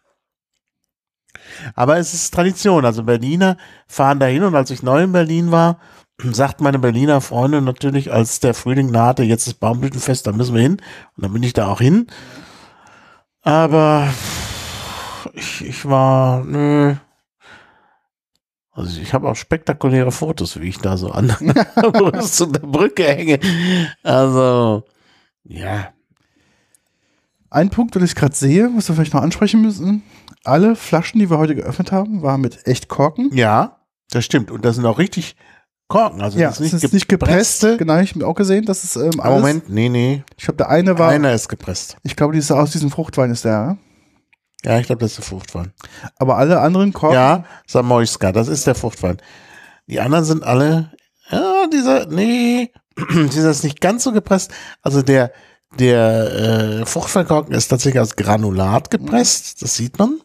Aber es ist Tradition. Also Berliner fahren dahin und als ich neu in Berlin war, sagt meine Berliner Freundin natürlich, als der Frühling nahte, jetzt ist Baumblütenfest, da müssen wir hin. Und dann bin ich da auch hin. Aber ich, ich war, nö. Also ich habe auch spektakuläre Fotos, wie ich da so an der Brücke hänge. Also, ja. Ein Punkt, den ich gerade sehe, was wir vielleicht noch ansprechen müssen. Alle Flaschen, die wir heute geöffnet haben, waren mit echt Korken. Ja, das stimmt. Und das sind auch richtig Korken. Also Ja, das ist nicht, ist nicht gepresst. gepresste. Genau, ich habe auch gesehen, dass es ähm, alles. Moment, nee, nee. Ich glaube, der eine war, Einer ist gepresst. ich glaube, dieser aus diesem Fruchtwein ist der. ja? Ja, ich glaube, das ist der Fruchtwein. Aber alle anderen Korken. Ja, Samoyska, das ist der Fruchtwein. Die anderen sind alle, ja, dieser, nee, dieser ist nicht ganz so gepresst. Also der, der äh, Fruchtweinkorken ist tatsächlich aus Granulat gepresst, das sieht man.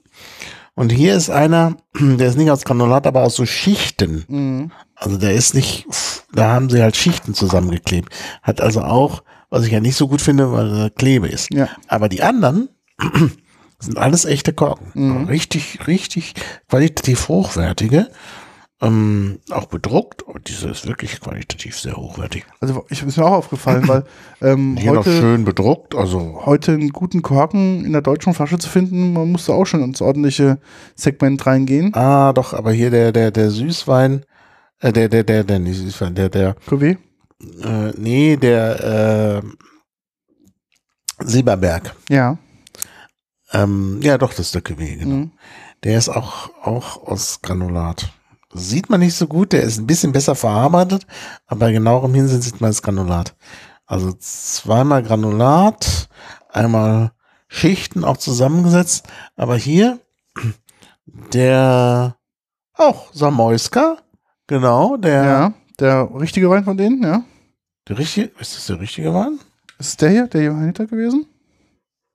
Und hier ist einer, der ist nicht aus Granulat, aber aus so Schichten. Mhm. Also der ist nicht, da haben sie halt Schichten zusammengeklebt. Hat also auch, was ich ja nicht so gut finde, weil er Klebe ist. Ja. Aber die anderen sind alles echte Korken. Mhm. Richtig, richtig qualitativ hochwertige. Ähm, auch bedruckt. Und diese ist wirklich qualitativ sehr hochwertig. Also ich ist mir auch aufgefallen, weil ähm, Hier noch heute, schön bedruckt. Also heute einen guten Korken in der deutschen Flasche zu finden, man musste auch schon ins ordentliche Segment reingehen. Ah, doch, aber hier der, der, der Süßwein, äh, der, der, der, der, nicht Süßwein, der, der, Cuvée. äh, nee, der, äh, Silberberg. Ja. Ähm, ja, doch, das ist der Cuvée, genau. Mhm. Der ist auch, auch aus Granulat. Sieht man nicht so gut, der ist ein bisschen besser verarbeitet, aber bei genauerem Hinsehen sieht man das Granulat. Also zweimal Granulat, einmal Schichten auch zusammengesetzt, aber hier der auch Samoyska, genau, der, Ja. Der richtige Wein von denen, ja. der richtige, ist das der richtige Wein? Ist es der hier, der Johanniter gewesen?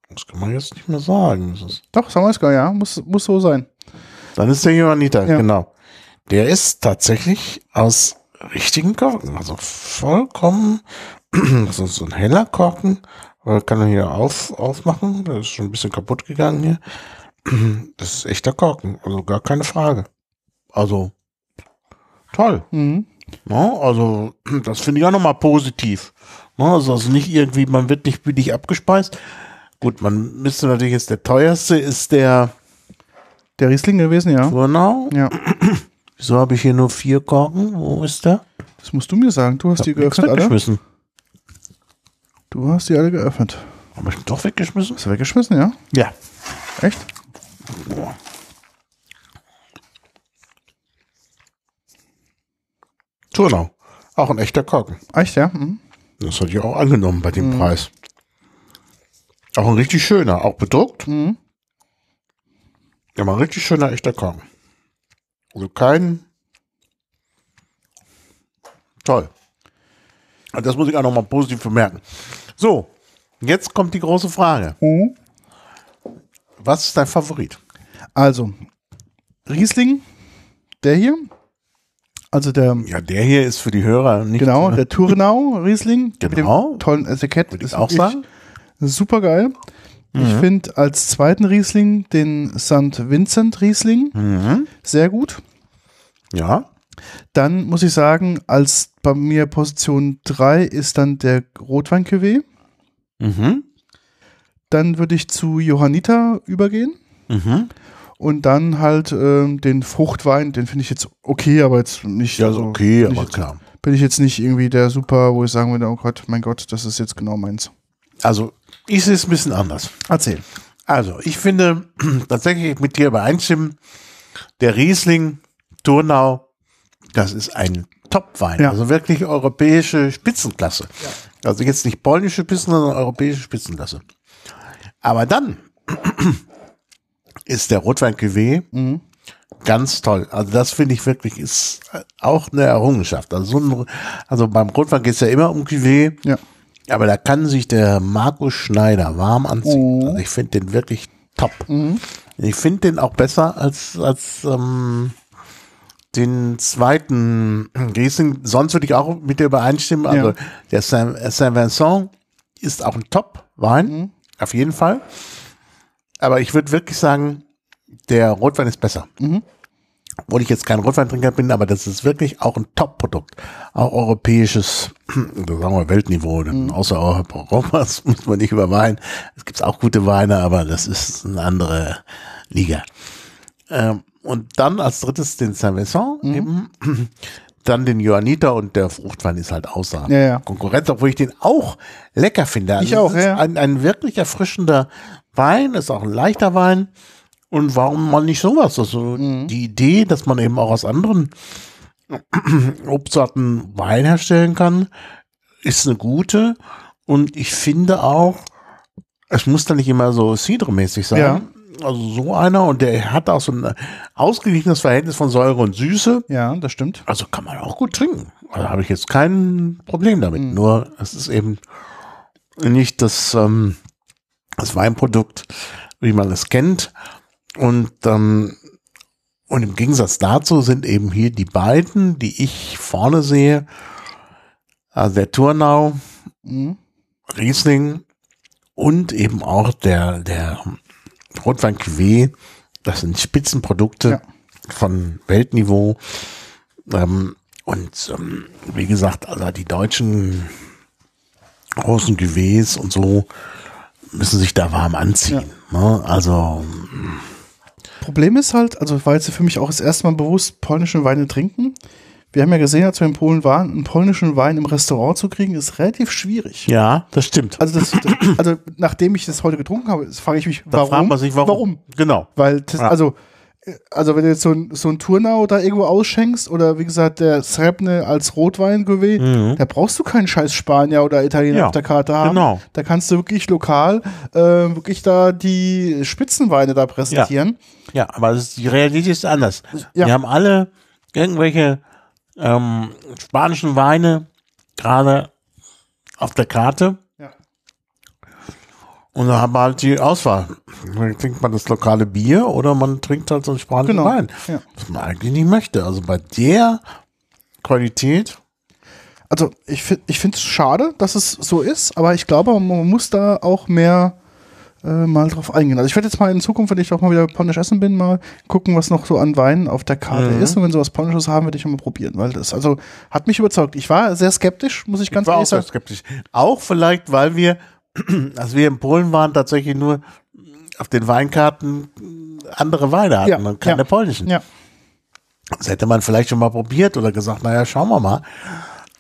Das kann man jetzt nicht mehr sagen. Das ist, Doch, Samoyska, ja. Muss, muss so sein. Dann ist der Johanniter, Ja. genau. Der ist tatsächlich aus richtigen Korken, also vollkommen, das ist so ein heller Korken, aber kann man hier auf, aufmachen, der ist schon ein bisschen kaputt gegangen hier. Das ist echter Korken, also gar keine Frage. Also, toll. Mhm. Ne? Also, das finde ich auch nochmal positiv. Ne? Also, also nicht irgendwie, man wird nicht billig abgespeist. Gut, man müsste natürlich jetzt, der teuerste ist der Der Riesling gewesen, ja. Furnau. Ja. Wieso habe ich hier nur vier Korken? Wo ist der? Das musst du mir sagen. Du hast die geöffnet, alle? weggeschmissen. Du hast die alle geöffnet. Habe ich doch weggeschmissen? Hast du weggeschmissen, ja? Ja. Echt? Turnau. Auch ein echter Korken. Echt, ja? Mhm. Das hatte ich auch angenommen bei dem Mhm. Preis. Auch ein richtig schöner, auch bedruckt. Mhm. Ja, mal richtig schöner echter Korn. Also kein. Toll. Also das muss ich auch nochmal positiv bemerken. So, jetzt kommt die große Frage. Was ist dein Favorit? Also, Riesling, der hier. Also der, Ja, der hier ist für die Hörer nicht. genau, der Turnau Riesling. Genau. Mit dem tollen Etikett. Würde ich auch sagen. Super geil. Ich finde als zweiten Riesling den St. Vincent Riesling Mhm. sehr gut. Ja. Dann muss ich sagen, als bei mir Position 3 ist dann der rotwein -Cuvée. Mhm. Dann würde ich zu Johanniter übergehen. Mhm. Und dann halt ähm, den Fruchtwein, den finde ich jetzt okay, aber jetzt nicht. Ja, also, okay, aber jetzt, klar. Bin ich jetzt nicht irgendwie der Super, wo ich sagen würde, oh Gott, mein Gott, das ist jetzt genau meins. Also, ich sehe es ein bisschen anders. Erzähl. Also, ich finde tatsächlich mit dir übereinstimmen, der Riesling Turnau, das ist ein Top-Wein. Ja. Also wirklich europäische Spitzenklasse. Also jetzt nicht polnische Spitzen, sondern europäische Spitzenklasse. Aber dann ist der Rotwein Cuvée Mhm. ganz toll. Also das finde ich wirklich ist auch eine Errungenschaft. Also, so ein, also beim Rotwein geht es ja immer um Cuvée. Ja. Aber da kann sich der Markus Schneider warm anziehen. Oh. Also ich finde den wirklich top. Ich finde den auch besser als, als ähm, den zweiten Riesling. Sonst würde ich auch mit dir übereinstimmen. Also Ja. der Saint, Saint Vincent ist auch ein Top-Wein. Auf jeden Fall. Aber ich würde wirklich sagen, der Rotwein ist besser. Obwohl ich jetzt kein Rotweintrinker bin, aber das ist wirklich auch ein Top-Produkt. Auch europäisches, sagen wir Weltniveau, denn außerhalb Europas muss man nicht über Wein. Es gibt auch gute Weine, aber das ist eine andere Liga. Ähm, und dann als drittes den Saint Vincent eben. Dann den Johanniter und der Fruchtwein ist halt außer Ja, ja. Konkurrenz, obwohl ich den auch lecker finde. Also Ich auch, ja. Ein, ein wirklich erfrischender Wein, ist auch ein leichter Wein. Und warum mal nicht sowas? Also Mhm. die Idee, dass man eben auch aus anderen Obstsorten Wein herstellen kann, ist eine gute. Und ich finde auch, es muss dann nicht immer so Cidre-mäßig sein. Ja. Also so einer und der hat auch so ein ausgeglichenes Verhältnis von Säure und Süße. Ja, das stimmt. Also kann man auch gut trinken. Also habe ich jetzt kein Problem damit. Nur es ist eben nicht das, ähm, das Weinprodukt, wie man es kennt. Und, ähm, und im Gegensatz dazu sind eben hier die beiden, die ich vorne sehe, also der Turnau, Mhm. Riesling und eben auch der, der Rotwein Cuvée. Das sind Spitzenprodukte Ja. von Weltniveau. Ähm, und ähm, wie gesagt, also die deutschen großen Cuvées und so müssen sich da warm anziehen. Ne? Also Problem ist halt, also war jetzt für mich auch das erste Mal bewusst, polnische Weine trinken. Wir haben ja gesehen, als wir in Polen waren, einen polnischen Wein im Restaurant zu kriegen, ist relativ schwierig. ja, das stimmt. Also, das, also nachdem ich das heute getrunken habe, frage ich mich, Da warum? fragt man sich, warum. Warum? Genau. Weil, das, Ja. also, also wenn du jetzt so ein, so ein Turnau da irgendwo ausschenkst oder wie gesagt der Srebne als rotwein Mhm. da brauchst du keinen scheiß Spanier oder Italiener Ja, auf der Karte haben. genau. Da kannst du wirklich lokal äh, wirklich da die Spitzenweine da präsentieren. Ja, aber das ist, die Realität ist anders. Ja. Wir haben alle irgendwelche ähm, spanischen Weine gerade auf der Karte Ja. Und dann haben wir halt die Auswahl. Dann trinkt man das lokale Bier oder man trinkt halt so einen spanischen Genau. Wein, Ja. was man eigentlich nicht möchte. Also bei der Qualität, Also ich, find- ich finde es schade, dass es so ist, aber ich glaube, man muss da auch mehr äh, mal drauf eingehen. Also ich werde jetzt mal in Zukunft, wenn ich auch mal wieder polnisch essen bin, mal gucken, was noch so an Weinen auf der Karte Mhm. ist. Und wenn sie was Polnisches haben, werde ich mal probieren, weil das also hat mich überzeugt. Ich war sehr skeptisch, muss ich ganz ich war auch ehrlich sehr sagen. skeptisch. Auch vielleicht, weil wir, als wir in Polen waren, tatsächlich nur auf den Weinkarten andere Weine hatten Ja, und keine ja. polnischen. Ja, Das hätte man vielleicht schon mal probiert oder gesagt, naja, schauen wir mal.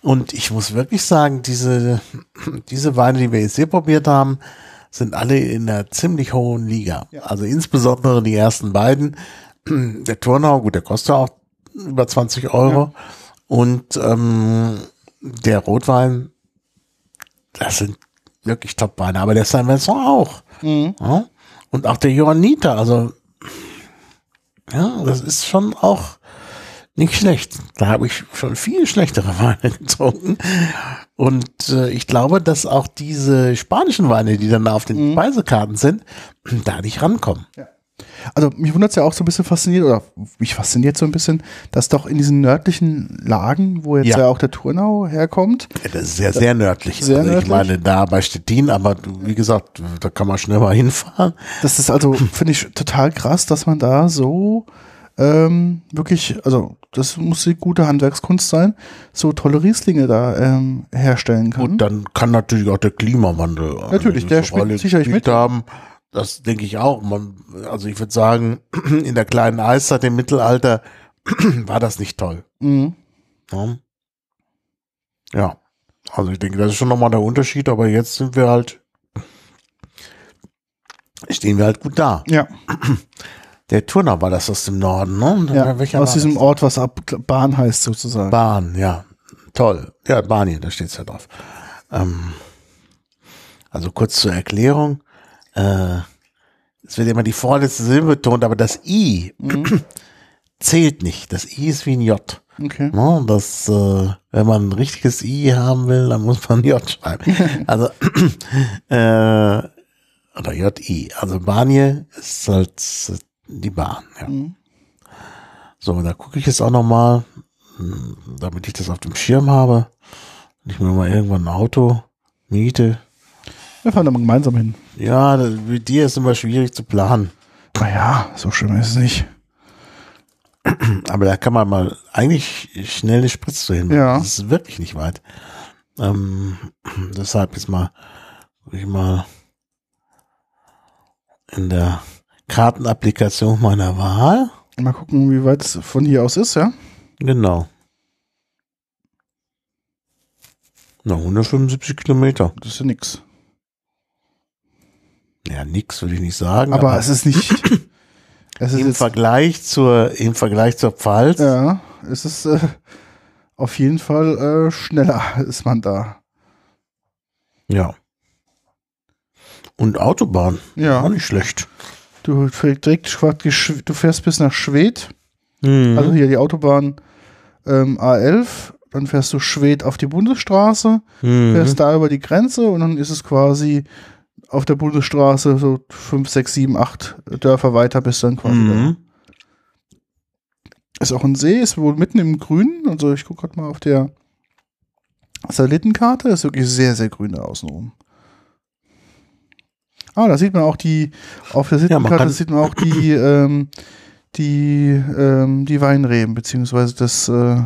Und ich muss wirklich sagen, diese, diese Weine, die wir jetzt hier probiert haben, sind alle in einer ziemlich hohen Liga. Also insbesondere die ersten beiden. Der Turnau, gut, der kostet auch über 20 Euro. Und ähm, der Rotwein, das sind wirklich Top-Weine. Aber der Saint Vincent auch. Mhm. Ja? Und auch der Johanniter, also Ja, das ist schon auch nicht schlecht. Da habe ich schon viel schlechtere Weine getrunken. Und äh, ich glaube, dass auch diese spanischen Weine, die dann auf den Mhm. Speisekarten sind, da nicht rankommen. Also mich wundert es ja auch so ein bisschen fasziniert, oder mich fasziniert so ein bisschen, dass doch in diesen nördlichen Lagen, wo jetzt ja, Ja. auch der Turnau herkommt, Ja, Das ist sehr, sehr nördlich. Sehr also ich nördlich. meine, da bei Stettin, aber wie gesagt, da kann man schnell mal hinfahren. das ist also, finde ich, total krass, dass man da so ähm, wirklich, also das muss die gute Handwerkskunst sein, so tolle Rieslinge da ähm, herstellen kann. Und dann kann natürlich auch der Klimawandel eine Natürlich, der spielt sicherlich mit. haben. Das denke ich auch. Man, also ich würde sagen, in der kleinen Eiszeit im Mittelalter war das nicht toll. Mhm. Ja. ja. Also ich denke, das ist schon nochmal der Unterschied, aber jetzt sind wir halt, stehen wir halt gut da. Ja, Der Turner war das aus dem Norden, ne? ja. Aus war diesem das? Ort, was ab Bahn heißt sozusagen. Bahn, ja. Toll. Ja, Bahn da steht's ja drauf. Ähm, also kurz zur Erklärung. Äh, es wird immer die vorletzte Silbe betont, aber das I zählt nicht. Das I ist wie ein J. Okay. Ne? Das, äh, wenn man ein richtiges I haben will, dann muss man J schreiben. Also, äh, oder J-I. Also Banje ist halt äh, die Bahn. Ja. Mhm. So, da gucke ich jetzt auch nochmal, damit ich das auf dem Schirm habe. Wenn ich mir mal irgendwann ein Auto miete. Wir fahren da mal gemeinsam hin. Ja, mit dir ist immer schwierig zu planen. Naja, so schlimm ist es nicht. Aber da kann man mal eigentlich schnell eine Spritze hin. Ja. Das ist wirklich nicht weit. Ähm, deshalb jetzt mal, ich mal in der Kartenapplikation meiner Wahl. Mal gucken, wie weit es von hier aus ist, ja? Genau. Na, 175 Kilometer. Das ist ja nix. Ja, nix würde ich nicht sagen. Aber es ist nicht. Es ist im Vergleich zur, im Vergleich zur Pfalz. ja, es ist äh, auf jeden Fall äh, schneller ist man da. ja. Und Autobahn. Auch Ja, nicht schlecht. du fährst direkt du fährst bis nach Schwedt, Mhm. also hier die Autobahn ähm, A11, dann fährst du Schwedt auf die Bundesstraße, Mhm. fährst da über die Grenze und dann ist es quasi auf der Bundesstraße so 5, 6, 7, 8 Dörfer weiter bis dann quasi da. Mhm. Ist auch ein See, ist wohl mitten im Grünen. Also ich gucke gerade mal auf der Satellitenkarte. Ist wirklich sehr, sehr grün da außenrum. Ah, da sieht man auch die, auf der Satellitenkarte kann- sieht man auch die, ähm, die, ähm, die Weinreben, beziehungsweise das, äh,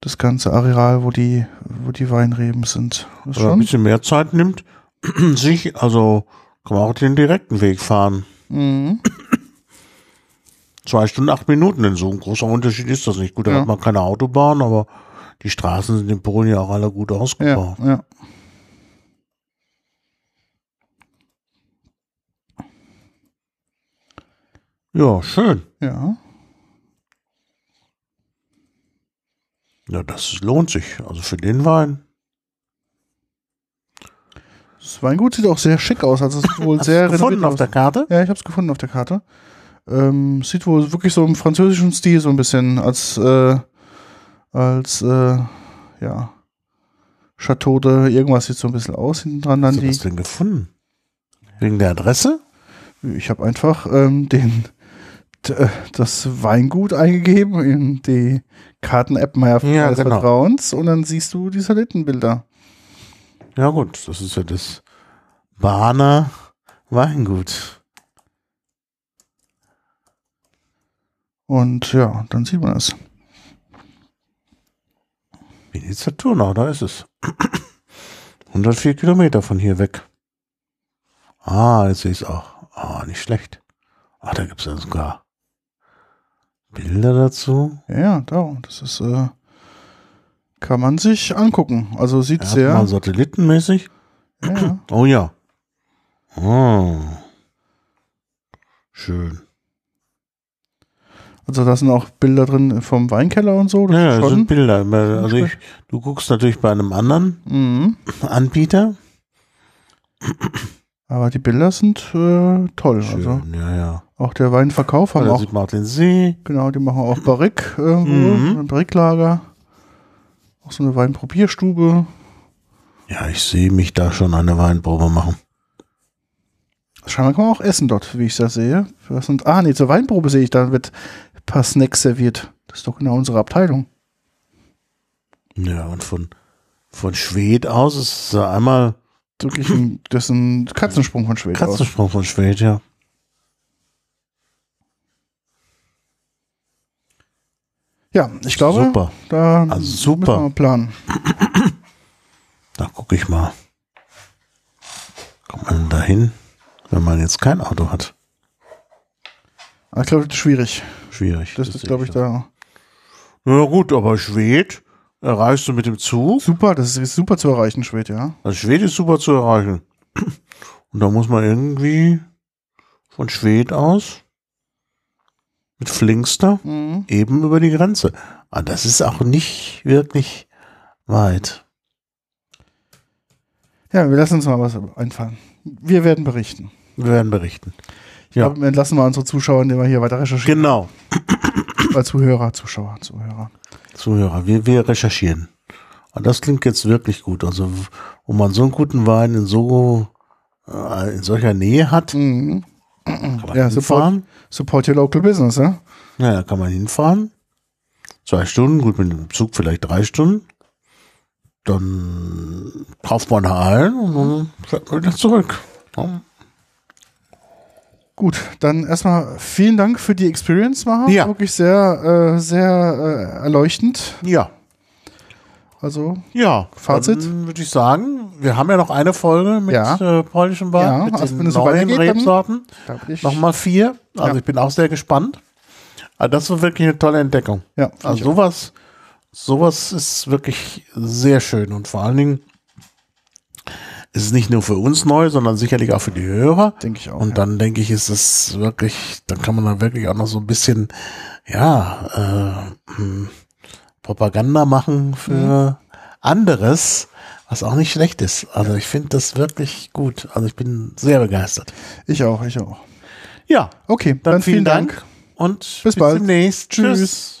das ganze Areal, wo die, wo die Weinreben sind. Ist Oder ein schon. bisschen mehr Zeit nimmt, sich, also kann man auch den direkten Weg fahren. Mhm. Zwei Stunden, acht Minuten, denn so ein großer Unterschied ist das nicht. Gut, da Ja. hat man keine Autobahn, aber die Straßen sind in Polen ja auch alle gut Ja, ausgebaut. ja. Ja. schön. Ja. Ja, das lohnt sich. Also für den Wein. Das Weingut sieht auch sehr schick aus. Also es ist wohl Hast sehr gefunden auf aus. der Karte? Ja, ich habe es gefunden auf der Karte. Ähm, sieht wohl wirklich so im französischen Stil so ein bisschen als äh, als äh, ja Chateau de irgendwas sieht so ein bisschen aus hinten dran dann Hast du denn gefunden? Wegen der Adresse? Ich habe einfach ähm, den äh, das Weingut eingegeben in die Karten-App meiner Ja, genau. Vertrauens und dann siehst du die Satellitenbilder. Ja gut, das ist ja das Bahner Weingut. Und ja, dann sieht man es. Venezia Turnau, da ist es. 104 Kilometer von hier weg. Ah, jetzt sehe ich es auch. Ah, nicht schlecht. Ah, da gibt es ja sogar Bilder dazu. Ja, da, das ist äh, kann man sich angucken. Also sieht Ja, sehr mal satellitenmäßig. ja. Oh ja. Oh. Schön. Also da sind auch Bilder drin vom Weinkeller und so. Das Ja, das sind Bilder. Also ich, du guckst natürlich bei einem anderen Mhm. Anbieter. Aber die Bilder sind äh, toll. Schön, Also ja, ja. auch der Weinverkauf haben Da auch, sieht man auch den See. genau, die machen auch Barrique irgendwo, Mhm. ein Barricklager. Auch so eine Weinprobierstube. Ja, ich sehe mich da schon eine Weinprobe machen. Scheinbar kann man auch essen dort, wie ich das sehe. Was sind, ah, nee, zur Weinprobe sehe ich, da wird ein paar Snacks serviert. Das ist doch genau unsere Abteilung. Ja, und von, von Schwed aus ist es einmal Wirklich ein, das ist ein Katzensprung von Schweden. aus. Katzensprung von Schwed, ja. Ja, ich glaube, Super. da Also super. müssen wir planen. Da gucke ich mal. Kommt man da hin, wenn man jetzt kein Auto hat? Aber ich glaube, das ist schwierig. Schwierig. Das, ist, sehe glaube ich, da Ja gut, aber Schwed erreichst du mit dem Zug. super. Das ist super zu erreichen, Schwed, ja. Also Schwed ist super zu erreichen. Und da muss man irgendwie von Schwed aus mit Flinkster Mhm. eben über die Grenze. Aber das ist auch nicht wirklich weit. Ja, wir lassen uns mal was einfallen. Wir werden berichten. Wir werden berichten. Ich Ja. glaube, wir entlassen mal unsere Zuschauer, indem wir hier weiter recherchieren. Genau. Äh, Zuhörer, Zuschauer, Zuhörer. Zuhörer, wir, wir recherchieren. Und das klingt jetzt wirklich gut. Also, wo man so einen guten Wein in so äh, in solcher Nähe hat, Mhm. Kann man Ja, support, hinfahren. support your local business, ja? Ja, da kann man hinfahren. Zwei Stunden, gut, mit dem Zug vielleicht drei Stunden. Dann kauft man ein und dann fährt man wieder zurück. Ja. Gut, dann erstmal vielen Dank für die Experience, Maha. Ja. Wirklich sehr, äh, sehr äh, erleuchtend. Ja. Also, Ja, Fazit? Würde ich sagen, wir haben ja noch eine Folge mit Ja. äh, polnischem Wein, Ja, mit also den wenn es so neuen dann- Rebsorten. Nochmal vier. Also Ja. ich bin auch sehr gespannt. Aber das war wirklich eine tolle Entdeckung. Ja, Also sowas, sowas ist wirklich sehr schön und vor allen Dingen ist es nicht nur für uns neu, sondern sicherlich auch für die Hörer. Denke ich auch. Und ja. dann denke ich, ist es wirklich, dann kann man da wirklich auch noch so ein bisschen, ja, äh, hm, Propaganda machen für Mhm. anderes, was auch nicht schlecht ist. Also ich finde das wirklich gut. Also ich bin sehr begeistert. Ich auch, ich auch. Ja, Okay, dann, vielen Dank, und Bis bald. demnächst. Tschüss. Tschüss.